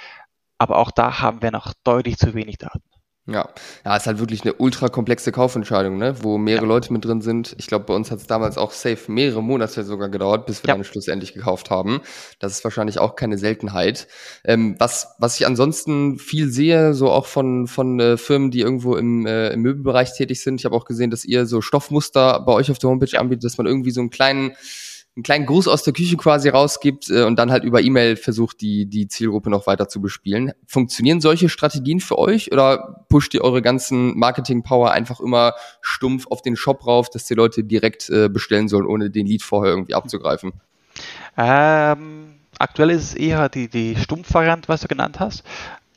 aber auch da haben wir noch deutlich zu wenig Daten. Ja, ja, ist halt wirklich eine ultra komplexe Kaufentscheidung, ne? wo mehrere ja. Leute mit drin sind. Ich glaube, bei uns hat es damals auch safe mehrere Monate sogar gedauert, bis wir ja. dann schlussendlich gekauft haben. Das ist wahrscheinlich auch keine Seltenheit. Ähm, was, was ich ansonsten viel sehe, so auch von, von äh, Firmen, die irgendwo im, äh, im Möbelbereich tätig sind. Ich habe auch gesehen, dass ihr so Stoffmuster bei euch auf der Homepage anbietet, dass man irgendwie so einen kleinen einen kleinen Gruß aus der Küche quasi rausgibt äh, und dann halt über E-Mail versucht, die, die Zielgruppe noch weiter zu bespielen. Funktionieren solche Strategien für euch oder pusht ihr eure ganzen Marketing-Power einfach immer stumpf auf den Shop rauf, dass die Leute direkt äh, bestellen sollen, ohne den Lead vorher irgendwie abzugreifen? Ähm, aktuell ist es eher die, die Stumpf-Variante, was du genannt hast.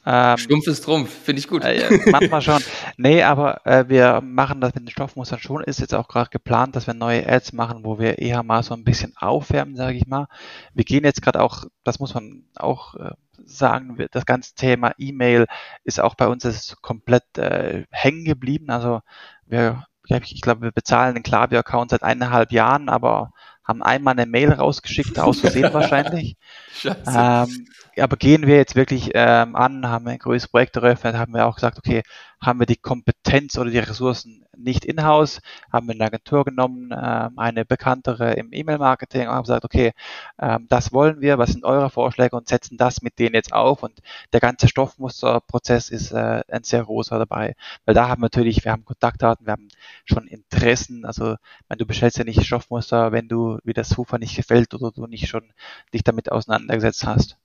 Ähm, Stumpf ist Trumpf, finde ich gut. Äh, manchmal schon. Nee, aber äh, wir machen das mit den Stoffmustern schon. Ist jetzt auch gerade geplant, dass wir neue Ads machen, wo wir eher mal so ein bisschen aufwärmen, sage ich mal. Wir gehen jetzt gerade auch, das muss man auch äh, sagen, das ganze Thema E-Mail ist auch bei uns ist komplett äh, hängen geblieben. Also wir, ich glaube, wir bezahlen den Klaviyo-Account seit eineinhalb Jahren, aber haben einmal eine Mail rausgeschickt, aus Versehen wahrscheinlich. Ähm, aber gehen wir jetzt wirklich ähm, an, haben ein größeres Projekt eröffnet, haben wir auch gesagt, okay, haben wir die Kompetenz oder die Ressourcen nicht in-house, haben wir eine Agentur genommen, ähm, eine bekanntere im E-Mail-Marketing und haben gesagt, okay, ähm, das wollen wir, was sind eure Vorschläge und setzen das mit denen jetzt auf. Und der ganze Stoffmusterprozess ist äh, ein sehr großer dabei, weil da haben wir natürlich, wir haben Kontaktdaten, wir haben schon Interessen, also wenn du bestellst ja nicht Stoffmuster, wenn du wie das Sofa nicht gefällt oder du nicht schon dich damit auseinandergesetzt hast.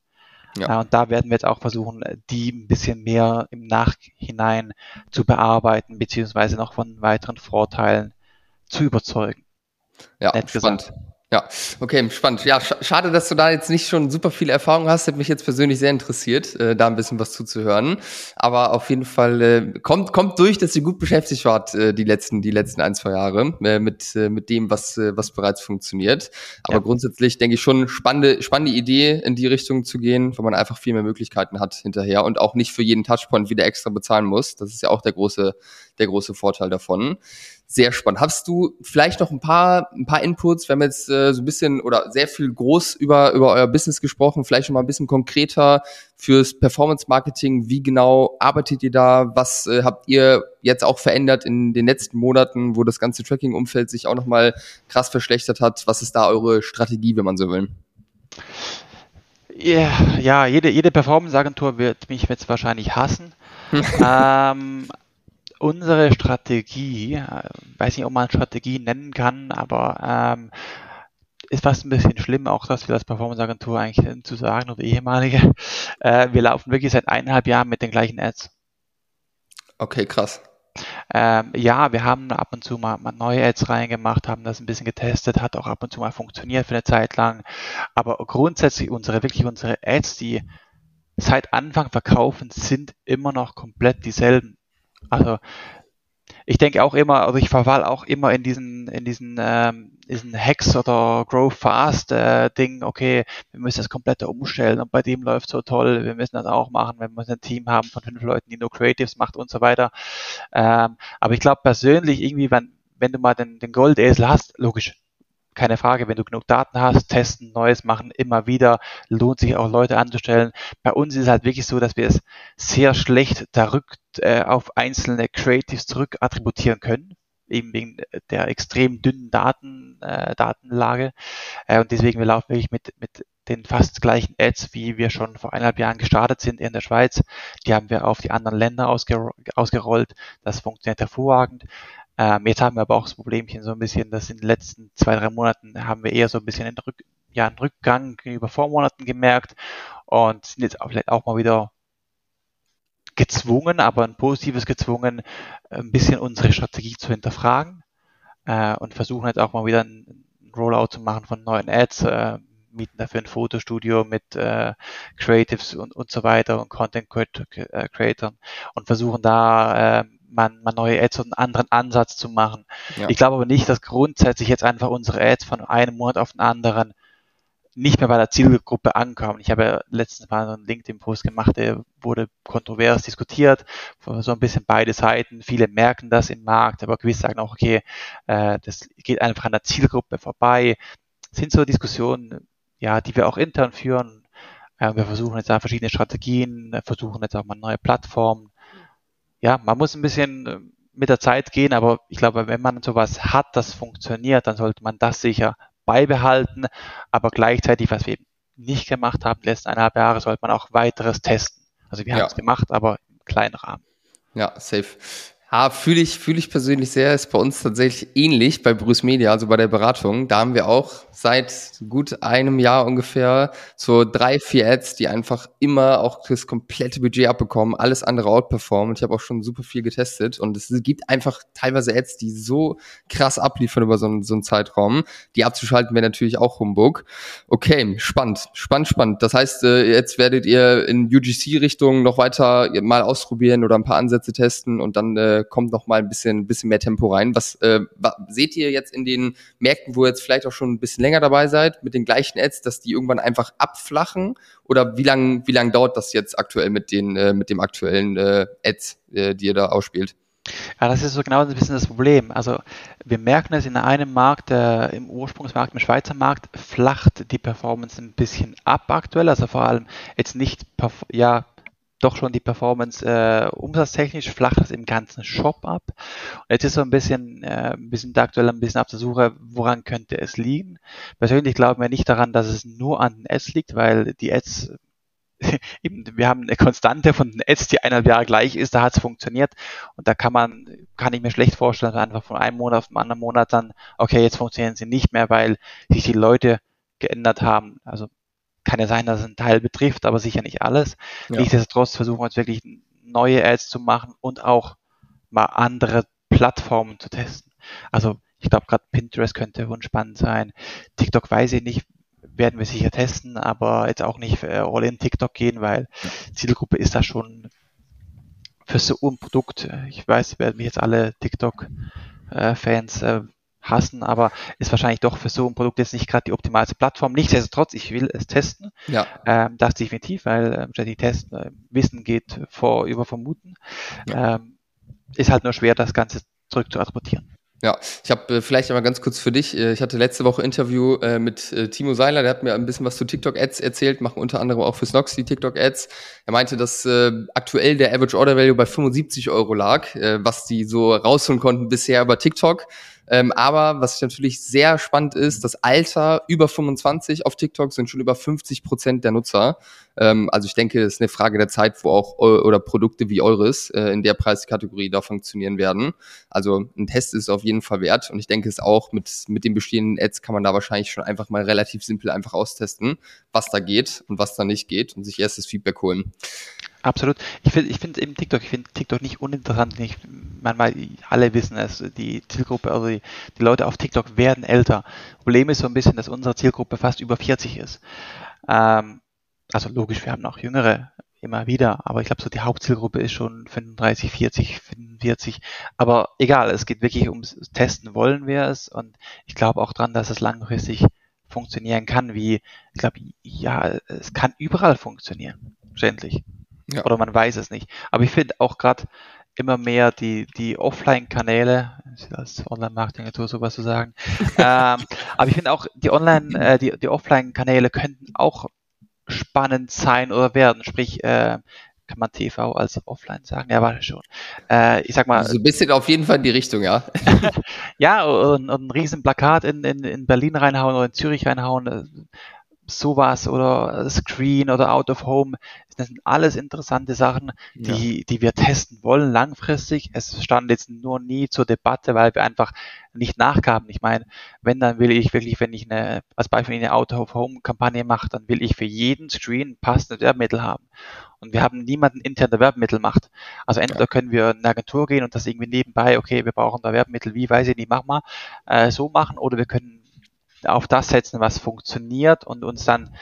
Ja. Und da werden wir jetzt auch versuchen, die ein bisschen mehr im Nachhinein zu bearbeiten, beziehungsweise noch von weiteren Vorteilen zu überzeugen. Ja, spannend. Gesagt. Ja, okay, spannend. Ja, sch schade, dass du da jetzt nicht schon super viel Erfahrung hast. Hätte mich jetzt persönlich sehr interessiert, äh, da ein bisschen was zuzuhören. Aber auf jeden Fall äh, kommt kommt durch, dass ihr gut beschäftigt wart äh, die letzten die letzten ein zwei Jahre äh, mit äh, mit dem, was äh, was bereits funktioniert. Aber ja. grundsätzlich denke ich schon spannende spannende Idee in die Richtung zu gehen, wo man einfach viel mehr Möglichkeiten hat hinterher und auch nicht für jeden Touchpoint wieder extra bezahlen muss. Das ist ja auch der große der große Vorteil davon sehr spannend. Hast du vielleicht noch ein paar, ein paar Inputs? Wir haben jetzt äh, so ein bisschen oder sehr viel groß über, über euer Business gesprochen, vielleicht noch mal ein bisschen konkreter fürs Performance Marketing. Wie genau arbeitet ihr da? Was äh, habt ihr jetzt auch verändert in den letzten Monaten, wo das ganze Tracking-Umfeld sich auch noch mal krass verschlechtert hat? Was ist da eure Strategie, wenn man so will? Yeah, ja, jede, jede Performance-Agentur wird mich jetzt wahrscheinlich hassen. ähm, unsere Strategie, äh, weiß nicht, ob man Strategie nennen kann, aber ähm, ist fast ein bisschen schlimm, auch dass wir als Performance-Agentur eigentlich zu sagen oder ehemalige. Äh, wir laufen wirklich seit eineinhalb Jahren mit den gleichen Ads. Okay, krass. Ähm, ja, wir haben ab und zu mal, mal, neue Ads reingemacht, haben das ein bisschen getestet, hat auch ab und zu mal funktioniert für eine Zeit lang. Aber grundsätzlich unsere, wirklich unsere Ads, die seit Anfang verkaufen, sind immer noch komplett dieselben. Also ich denke auch immer, also ich verfall auch immer in diesen, in diesen, ähm, diesen Hacks oder Grow Fast äh, Ding, okay, wir müssen das komplett umstellen und bei dem läuft so toll, wir müssen das auch machen, wenn wir ein Team haben von fünf Leuten, die nur Creatives macht und so weiter. Ähm, aber ich glaube persönlich irgendwie, wenn, wenn du mal den, den Goldesel hast, logisch, keine Frage, wenn du genug Daten hast, testen, Neues machen, immer wieder, lohnt sich auch Leute anzustellen. Bei uns ist es halt wirklich so, dass wir es sehr schlecht zurück äh, auf einzelne Creatives zurück attributieren können, eben wegen der extrem dünnen Daten, äh, Datenlage. Äh, und deswegen wir laufen wirklich mit, mit den fast gleichen Ads, wie wir schon vor eineinhalb Jahren gestartet sind in der Schweiz. Die haben wir auf die anderen Länder ausgerollt. Das funktioniert hervorragend. Ähm, jetzt haben wir aber auch das Problemchen so ein bisschen, dass in den letzten zwei, drei Monaten haben wir eher so ein bisschen einen, Rück, ja, einen Rückgang gegenüber Vormonaten gemerkt und sind jetzt auch, vielleicht auch mal wieder gezwungen, aber ein positives gezwungen, ein bisschen unsere Strategie zu hinterfragen äh, und versuchen jetzt auch mal wieder ein Rollout zu machen von neuen Ads, äh, mieten dafür ein Fotostudio mit äh, Creatives und, und so weiter und Content Creators und versuchen da äh, man, man neue Ads und einen anderen Ansatz zu machen. Ja. Ich glaube aber nicht, dass grundsätzlich jetzt einfach unsere Ads von einem Monat auf den anderen nicht mehr bei der Zielgruppe ankommen. Ich habe ja letztens mal einen LinkedIn-Post gemacht, der wurde kontrovers diskutiert, so ein bisschen beide Seiten. Viele merken das im Markt, aber gewisse sagen auch, okay, äh, das geht einfach an der Zielgruppe vorbei. Das sind so Diskussionen, ja, die wir auch intern führen. Äh, wir versuchen jetzt auch verschiedene Strategien, versuchen jetzt auch mal neue Plattformen ja, man muss ein bisschen äh, mit der Zeit gehen, aber ich glaube, wenn man sowas hat, das funktioniert, dann sollte man das sicher beibehalten, aber gleichzeitig, was wir eben nicht gemacht haben, die letzten eineinhalb Jahre, sollte man auch weiteres testen. Also wir ja. haben es gemacht, aber im kleinen Rahmen. Ja, safe. Ja, fühle ich, fühle ich persönlich sehr. Ist bei uns tatsächlich ähnlich bei Bruce Media, also bei der Beratung. Da haben wir auch seit gut einem Jahr ungefähr so drei, vier Ads, die einfach immer auch das komplette Budget abbekommen, alles andere outperformen. Ich habe auch schon super viel getestet. Und es gibt einfach teilweise Ads, die so krass abliefern über so einen, so einen Zeitraum. Die abzuschalten wäre natürlich auch Humbug. Okay, spannend, spannend, spannend. Das heißt, äh, jetzt werdet ihr in UGC-Richtung noch weiter mal ausprobieren oder ein paar Ansätze testen und dann äh, kommt noch mal ein bisschen, bisschen mehr Tempo rein. Was äh, seht ihr jetzt in den Märkten, wo ihr jetzt vielleicht auch schon ein bisschen länger dabei seid, mit den gleichen Ads, dass die irgendwann einfach abflachen? Oder wie lang, wie lang dauert das jetzt aktuell mit den, äh, mit dem aktuellen äh, Ads, äh, die ihr da ausspielt? Ja, das ist so genau ein bisschen das Problem. Also wir merken es in einem Markt, äh, im Ursprungsmarkt, im Schweizer Markt, flacht die Performance ein bisschen ab aktuell. Also vor allem jetzt nicht, ja, doch schon die Performance äh, umsatztechnisch flacht es im ganzen Shop ab. Und jetzt ist so ein bisschen, äh, ein bisschen aktuell ein bisschen auf der Suche, woran könnte es liegen. Persönlich glauben wir nicht daran, dass es nur an den Ads liegt, weil die Ads eben, wir haben eine Konstante von den Ads, die eineinhalb Jahre gleich ist, da hat es funktioniert und da kann man, kann ich mir schlecht vorstellen, einfach von einem Monat auf den anderen Monat dann, okay, jetzt funktionieren sie nicht mehr, weil sich die Leute geändert haben. Also kann ja sein, dass es einen Teil betrifft, aber sicher nicht alles. Ja. Nichtsdestotrotz versuchen wir uns wirklich neue Ads zu machen und auch mal andere Plattformen zu testen. Also ich glaube gerade Pinterest könnte spannend sein. TikTok weiß ich nicht, werden wir sicher testen, aber jetzt auch nicht all in TikTok gehen, weil Zielgruppe ist da schon für so ein Produkt. Ich weiß, werden mich jetzt alle TikTok-Fans äh, hassen, aber ist wahrscheinlich doch für so ein Produkt jetzt nicht gerade die optimalste Plattform. Nichtsdestotrotz, ich will es testen. Ja. Ähm, das definitiv, weil äh, die Testen, äh, Wissen geht vor über Vermuten. Ja. Ähm, ist halt nur schwer, das Ganze zurück zu transportieren. Ja, ich habe äh, vielleicht einmal ganz kurz für dich. Äh, ich hatte letzte Woche Interview äh, mit äh, Timo Seiler, der hat mir ein bisschen was zu TikTok-Ads erzählt, machen unter anderem auch für Snox die TikTok-Ads. Er meinte, dass äh, aktuell der Average Order Value bei 75 Euro lag, äh, was die so rausholen konnten bisher über TikTok. Ähm, aber was natürlich sehr spannend ist, das Alter über 25 auf TikTok sind schon über 50 Prozent der Nutzer. Ähm, also ich denke, es ist eine Frage der Zeit, wo auch oder Produkte wie eures äh, in der Preiskategorie da funktionieren werden. Also ein Test ist auf jeden Fall wert und ich denke es auch mit, mit den bestehenden Ads kann man da wahrscheinlich schon einfach mal relativ simpel einfach austesten, was da geht und was da nicht geht und sich erstes Feedback holen. Absolut. Ich finde ich finde eben TikTok, ich finde TikTok nicht uninteressant. Ich, manchmal, alle wissen es, die Zielgruppe, also die, die, Leute auf TikTok werden älter. Problem ist so ein bisschen, dass unsere Zielgruppe fast über 40 ist. Ähm, also logisch, wir haben auch Jüngere immer wieder, aber ich glaube, so die Hauptzielgruppe ist schon 35, 40, 45. Aber egal, es geht wirklich ums Testen, wollen wir es und ich glaube auch dran, dass es langfristig funktionieren kann, wie, ich glaube, ja, es kann überall funktionieren, verständlich. Ja. Oder man weiß es nicht. Aber ich finde auch gerade immer mehr die, die Offline-Kanäle, als Online-Marketing-Tool sowas zu sagen, ähm, aber ich finde auch die Online, äh, die, die Offline-Kanäle könnten auch spannend sein oder werden. Sprich, äh, kann man TV als offline sagen? Ja, warte schon. Äh, ich sag mal. So ein bisschen auf jeden Fall in die Richtung, ja. ja, und, und ein riesen Plakat in, in, in Berlin reinhauen oder in Zürich reinhauen. Sowas oder Screen oder Out of Home. Das sind alles interessante Sachen, die, ja. die wir testen wollen langfristig. Es stand jetzt nur nie zur Debatte, weil wir einfach nicht nachgaben. Ich meine, wenn dann will ich wirklich, wenn ich eine, als Beispiel eine Out of Home Kampagne mache, dann will ich für jeden Screen passendes Werbemittel haben. Und wir haben niemanden intern, der Werbemittel macht. Also entweder ja. können wir in eine Agentur gehen und das irgendwie nebenbei, okay, wir brauchen da Werbemittel, wie weiß ich nicht, mach mal, äh, so machen, oder wir können auf das setzen, was funktioniert und uns dann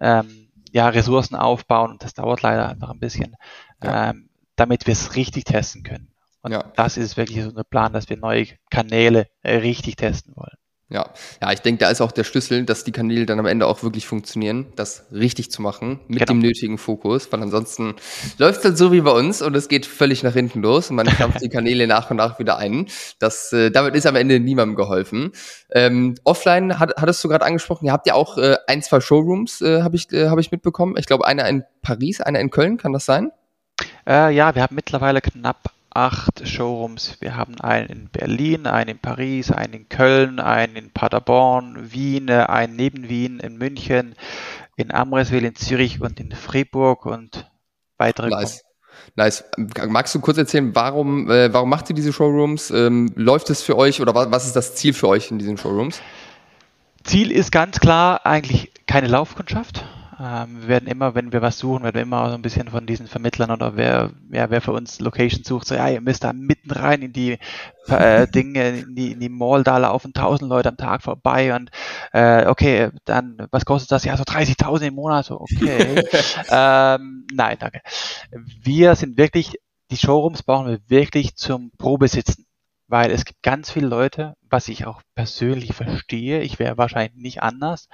ähm, ja, Ressourcen aufbauen und das dauert leider einfach ein bisschen, ja. ähm, damit wir es richtig testen können. Und ja. das ist wirklich so ein Plan, dass wir neue Kanäle äh, richtig testen wollen. Ja, ja, ich denke, da ist auch der Schlüssel, dass die Kanäle dann am Ende auch wirklich funktionieren, das richtig zu machen, mit genau. dem nötigen Fokus, weil ansonsten läuft es halt so wie bei uns und es geht völlig nach hinten los und man stampft die Kanäle nach und nach wieder ein. Das, äh, damit ist am Ende niemandem geholfen. Ähm, offline hat, hattest du gerade angesprochen, ihr habt ja auch äh, ein, zwei Showrooms, äh, habe ich, äh, hab ich mitbekommen. Ich glaube, einer in Paris, einer in Köln, kann das sein? Äh, ja, wir haben mittlerweile knapp acht Showrooms. Wir haben einen in Berlin, einen in Paris, einen in Köln, einen in Paderborn, Wien, einen neben Wien, in München, in Amreswil, in Zürich und in Fribourg und weitere. Nice. Nice. Magst du kurz erzählen, warum, äh, warum macht ihr diese Showrooms? Ähm, läuft es für euch oder was, was ist das Ziel für euch in diesen Showrooms? Ziel ist ganz klar eigentlich keine Laufkundschaft. Ähm, wir werden immer, wenn wir was suchen, werden wir immer so ein bisschen von diesen Vermittlern oder wer, ja, wer für uns Location sucht, so, ja, ihr müsst da mitten rein in die äh, Dinge, in die, in die Mall, da laufen tausend Leute am Tag vorbei und äh, okay, dann, was kostet das? Ja, so 30.000 im Monat, so, okay. ähm, nein, danke. Wir sind wirklich, die Showrooms brauchen wir wirklich zum Probesitzen weil es gibt ganz viele Leute, was ich auch persönlich verstehe, ich wäre wahrscheinlich nicht anders,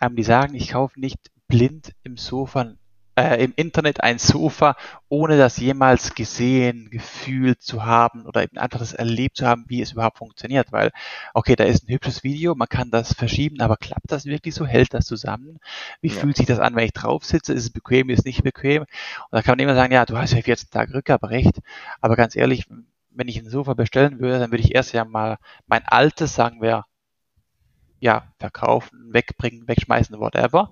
ähm, die sagen, ich kaufe nicht blind im Sofa äh, im Internet ein Sofa, ohne das jemals gesehen, gefühlt zu haben oder eben einfach das erlebt zu haben, wie es überhaupt funktioniert. Weil, okay, da ist ein hübsches Video, man kann das verschieben, aber klappt das wirklich so? Hält das zusammen? Wie ja. fühlt sich das an, wenn ich drauf sitze? Ist es bequem, ist es nicht bequem? Und da kann man immer sagen, ja, du hast ja 14 Tage Rückgaberecht, aber ganz ehrlich, wenn ich ein Sofa bestellen würde, dann würde ich erst ja mal mein altes, sagen wir, ja, verkaufen, wegbringen, wegschmeißen, whatever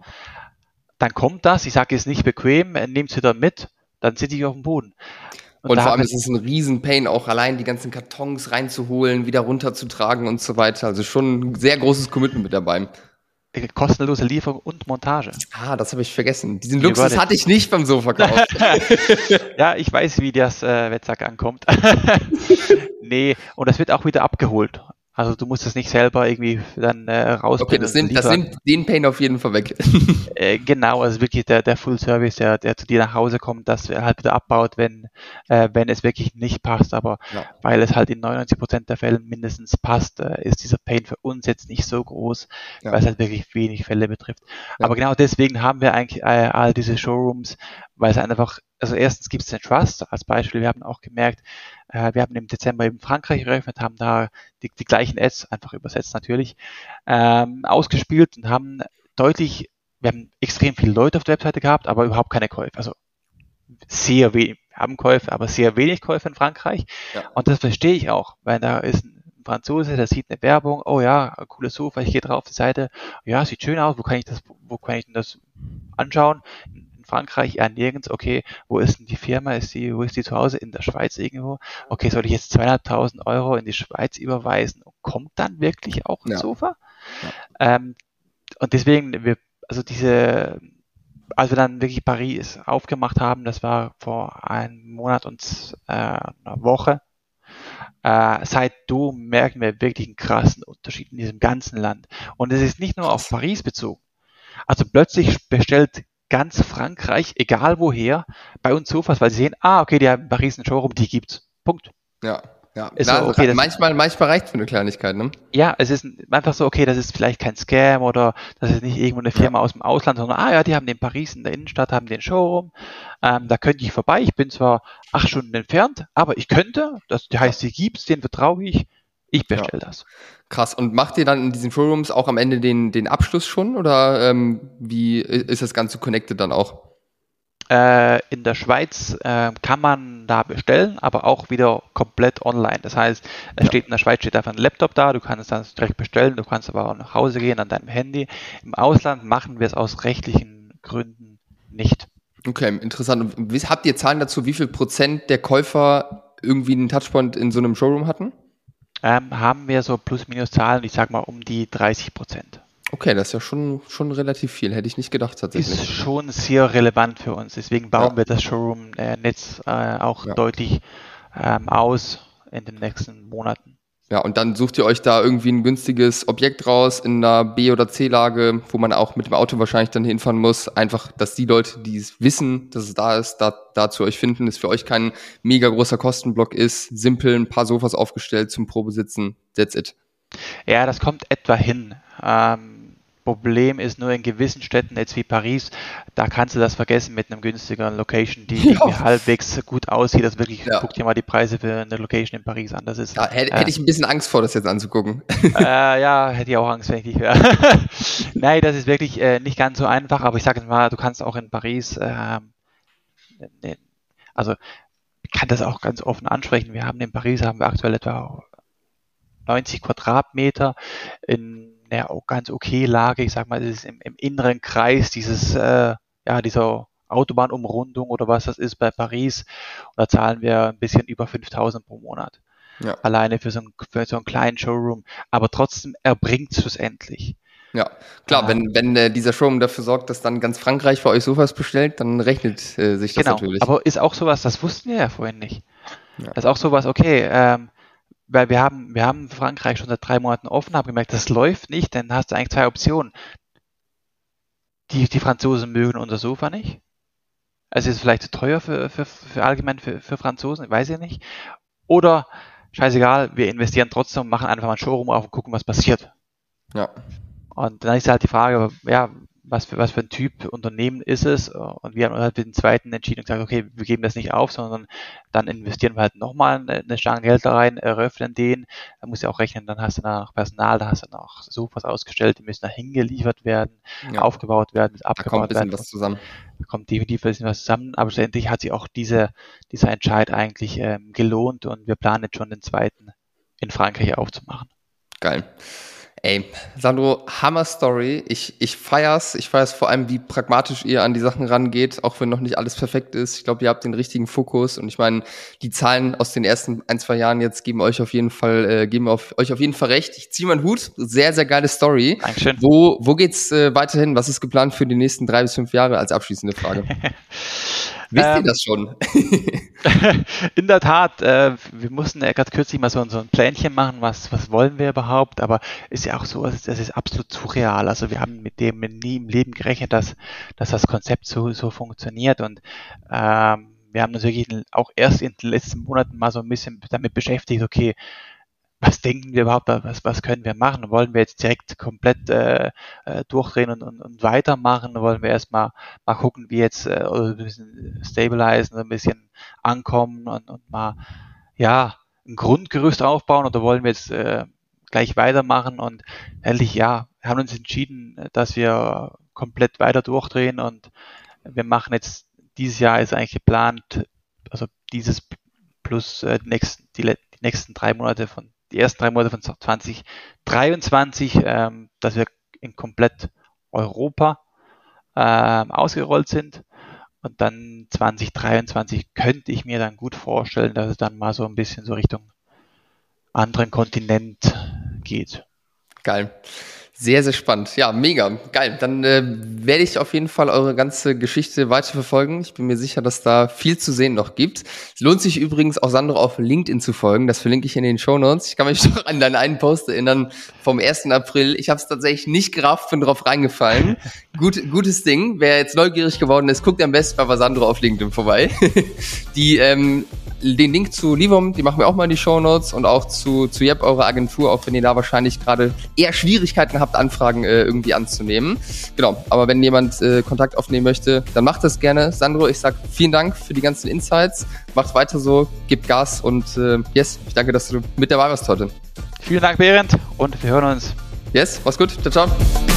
dann kommt das, ich sage es nicht bequem, äh, nehmt es wieder mit, dann sitze ich auf dem Boden. Und, und vor allem ist es ein Riesen-Pain, auch allein die ganzen Kartons reinzuholen, wieder runterzutragen und so weiter. Also schon ein sehr großes Commitment mit dabei. Äh, kostenlose Lieferung und Montage. Ah, das habe ich vergessen. Diesen Luxus hatte ich nicht beim Sofa gekauft. ja, ich weiß, wie das äh, Wettsack ankommt. nee, und das wird auch wieder abgeholt. Also du musst es nicht selber irgendwie dann äh, rausbringen. Okay, das nimmt, das nimmt den Pain auf jeden Fall weg. äh, genau, also wirklich der, der Full Service, der, der zu dir nach Hause kommt, das halt wieder abbaut, wenn, äh, wenn es wirklich nicht passt. Aber ja. weil es halt in 99 Prozent der Fälle mindestens passt, äh, ist dieser Pain für uns jetzt nicht so groß, ja. weil es halt wirklich wenig Fälle betrifft. Ja. Aber genau deswegen haben wir eigentlich äh, all diese Showrooms, weil es einfach also erstens gibt es den Trust als Beispiel. Wir haben auch gemerkt, äh, wir haben im Dezember eben Frankreich eröffnet, haben da die, die gleichen Ads, einfach übersetzt natürlich, ähm, ausgespielt und haben deutlich, wir haben extrem viele Leute auf der Webseite gehabt, aber überhaupt keine Käufe. Also sehr wenig, wir haben Käufe, aber sehr wenig Käufe in Frankreich. Ja. Und das verstehe ich auch, weil da ist ein Franzose, der sieht eine Werbung, oh ja, cooles Sofa, ich gehe drauf auf die Seite, ja, sieht schön aus, wo kann ich das, wo kann ich denn das anschauen? Frankreich, ja nirgends, okay, wo ist denn die Firma, ist die, wo ist die zu Hause? In der Schweiz irgendwo? Okay, soll ich jetzt zweieinhalbtausend Euro in die Schweiz überweisen? Kommt dann wirklich auch ein ja. Sofa? Ja. Ähm, und deswegen, wir, also diese, als wir dann wirklich Paris aufgemacht haben, das war vor einem Monat und äh, einer Woche, äh, du merken wir wirklich einen krassen Unterschied in diesem ganzen Land. Und es ist nicht nur auf Paris bezogen. Also plötzlich bestellt ganz Frankreich, egal woher, bei uns Sofas, weil sie sehen, ah, okay, die haben Paris einen Showroom, die gibt's. Punkt. Ja. Ja, ist Na, so, okay, manchmal, manchmal reicht für eine Kleinigkeit, ne? Ja, es ist einfach so, okay, das ist vielleicht kein Scam oder das ist nicht irgendwo eine Firma ja. aus dem Ausland, sondern, ah ja, die haben den Paris in der Innenstadt, haben den Showroom, ähm, da könnte ich vorbei, ich bin zwar acht Stunden entfernt, aber ich könnte, das heißt, die gibt's, den vertraue ich, ich bestelle ja. das. Krass. Und macht ihr dann in diesen Showrooms auch am Ende den, den Abschluss schon oder ähm, wie ist das Ganze connected dann auch? Äh, in der Schweiz äh, kann man da bestellen, aber auch wieder komplett online. Das heißt, es ja. steht in der Schweiz steht einfach ein Laptop da, du kannst das direkt bestellen, du kannst aber auch nach Hause gehen an deinem Handy. Im Ausland machen wir es aus rechtlichen Gründen nicht. Okay, interessant. Und habt ihr Zahlen dazu, wie viel Prozent der Käufer irgendwie einen Touchpoint in so einem Showroom hatten? Ähm, haben wir so plus minus Zahlen, ich sag mal um die 30 Prozent. Okay, das ist ja schon, schon relativ viel, hätte ich nicht gedacht tatsächlich. Ist schon sehr relevant für uns, deswegen bauen ja. wir das Showroom-Netz äh, auch ja. deutlich ähm, aus in den nächsten Monaten. Ja, und dann sucht ihr euch da irgendwie ein günstiges Objekt raus in einer B- oder C-Lage, wo man auch mit dem Auto wahrscheinlich dann hinfahren muss. Einfach, dass die Leute, die es wissen, dass es da ist, da, da zu euch finden, es für euch kein mega großer Kostenblock ist. Simpel, ein paar Sofas aufgestellt zum Probesitzen. That's it. Ja, das kommt etwa hin. Ähm, Problem ist nur in gewissen Städten, jetzt wie Paris, da kannst du das vergessen mit einem günstigeren Location, die ja. halbwegs gut aussieht. Das wirklich, ja. guck dir mal die Preise für eine Location in Paris an. Das ist, ja, hätte, äh, hätte ich ein bisschen Angst vor, das jetzt anzugucken. Äh, ja, hätte ich auch Angst, wenn ich dich wäre. Nein, das ist wirklich äh, nicht ganz so einfach, aber ich sage mal, du kannst auch in Paris, äh, also ich kann das auch ganz offen ansprechen. Wir haben in Paris haben wir aktuell etwa 90 Quadratmeter in ja, auch ganz okay Lage. Ich sag mal, es ist im, im inneren Kreis dieses, äh, ja, dieser Autobahnumrundung oder was das ist bei Paris. Und da zahlen wir ein bisschen über 5000 pro Monat. Ja. Alleine für so, einen, für so einen kleinen Showroom. Aber trotzdem erbringt es schlussendlich. Ja, klar, äh, wenn, wenn äh, dieser Showroom dafür sorgt, dass dann ganz Frankreich für euch Sofas bestellt, dann rechnet äh, sich das genau, natürlich. Aber ist auch sowas, das wussten wir ja vorhin nicht. Ja. Das ist auch sowas, okay, ähm, weil wir haben, wir haben Frankreich schon seit drei Monaten offen, haben gemerkt, das läuft nicht, dann hast du eigentlich zwei Optionen. Die, die Franzosen mögen unser Sofa nicht. Also ist es vielleicht zu teuer für, für, für allgemein für, für Franzosen, weiß ich nicht. Oder scheißegal, wir investieren trotzdem, machen einfach mal ein Showroom auf und gucken, was passiert. Ja. Und dann ist halt die Frage, ja, was für, was für ein Typ Unternehmen ist es. Und wir haben halt den zweiten entschieden und gesagt, okay, wir geben das nicht auf, sondern dann investieren wir halt nochmal eine, eine Stange Geld da rein, eröffnen den. Da muss ja auch rechnen, dann hast du da noch Personal, da hast du noch Sofas ausgestellt, die müssen da hingeliefert werden, ja. aufgebaut werden, abgebaut da kommt ein bisschen werden. was zusammen. Da kommt definitiv ein bisschen was zusammen, aber schlussendlich hat sich auch diese, dieser Entscheid eigentlich ähm, gelohnt und wir planen jetzt schon den zweiten in Frankreich aufzumachen. Geil. Ey, Sandro, Hammer Story. Ich, ich feier's. Ich feier's vor allem, wie pragmatisch ihr an die Sachen rangeht, auch wenn noch nicht alles perfekt ist. Ich glaube, ihr habt den richtigen Fokus und ich meine, die Zahlen aus den ersten ein, zwei Jahren jetzt geben euch auf jeden Fall, äh, geben auf, euch auf jeden Fall recht. Ich ziehe meinen Hut. Sehr, sehr geile Story. Dankeschön. Wo, wo geht's äh, weiterhin? Was ist geplant für die nächsten drei bis fünf Jahre als abschließende Frage? Wisst ähm, ihr das schon? in der Tat, äh, wir mussten ja gerade kürzlich mal so, so, ein Plänchen machen, was, was wollen wir überhaupt, aber ist ja auch so, das ist absolut surreal. Also wir haben mit dem nie im Leben gerechnet, dass, dass das Konzept so, so funktioniert und ähm, wir haben uns wirklich auch erst in den letzten Monaten mal so ein bisschen damit beschäftigt, okay, was denken wir überhaupt, was, was können wir machen? Wollen wir jetzt direkt komplett äh, äh, durchdrehen und, und, und weitermachen? Wollen wir erstmal mal gucken, wie jetzt äh, ein bisschen stabilisieren, ein bisschen ankommen und, und mal ja ein Grundgerüst aufbauen oder wollen wir jetzt äh, gleich weitermachen? Und ehrlich, ja, wir haben uns entschieden, dass wir komplett weiter durchdrehen und wir machen jetzt dieses Jahr ist eigentlich geplant, also dieses plus äh, die, nächsten, die, die nächsten drei Monate von die ersten drei Monate von 2023, ähm, dass wir in komplett Europa ähm, ausgerollt sind. Und dann 2023 könnte ich mir dann gut vorstellen, dass es dann mal so ein bisschen so Richtung anderen Kontinent geht. Geil. Sehr, sehr spannend. Ja, mega. Geil. Dann äh, werde ich auf jeden Fall eure ganze Geschichte weiterverfolgen. Ich bin mir sicher, dass da viel zu sehen noch gibt. Es lohnt sich übrigens auch Sandro auf LinkedIn zu folgen. Das verlinke ich in den Show Notes. Ich kann mich doch an deinen einen Post erinnern vom 1. April. Ich habe es tatsächlich nicht gerafft, bin drauf reingefallen. Gut, gutes Ding. Wer jetzt neugierig geworden ist, guckt am besten bei Sandro auf LinkedIn vorbei. Die ähm, den Link zu Livom, die machen wir auch mal in die Show Notes und auch zu, zu Jep, eurer Agentur, auch wenn ihr da wahrscheinlich gerade eher Schwierigkeiten habt, Anfragen äh, irgendwie anzunehmen. Genau, aber wenn jemand äh, Kontakt aufnehmen möchte, dann macht das gerne. Sandro, ich sag vielen Dank für die ganzen Insights. Macht weiter so, gebt Gas und äh, yes, ich danke, dass du mit dabei warst heute. Vielen Dank, Behrend, und wir hören uns. Yes, mach's gut. Ciao, ciao.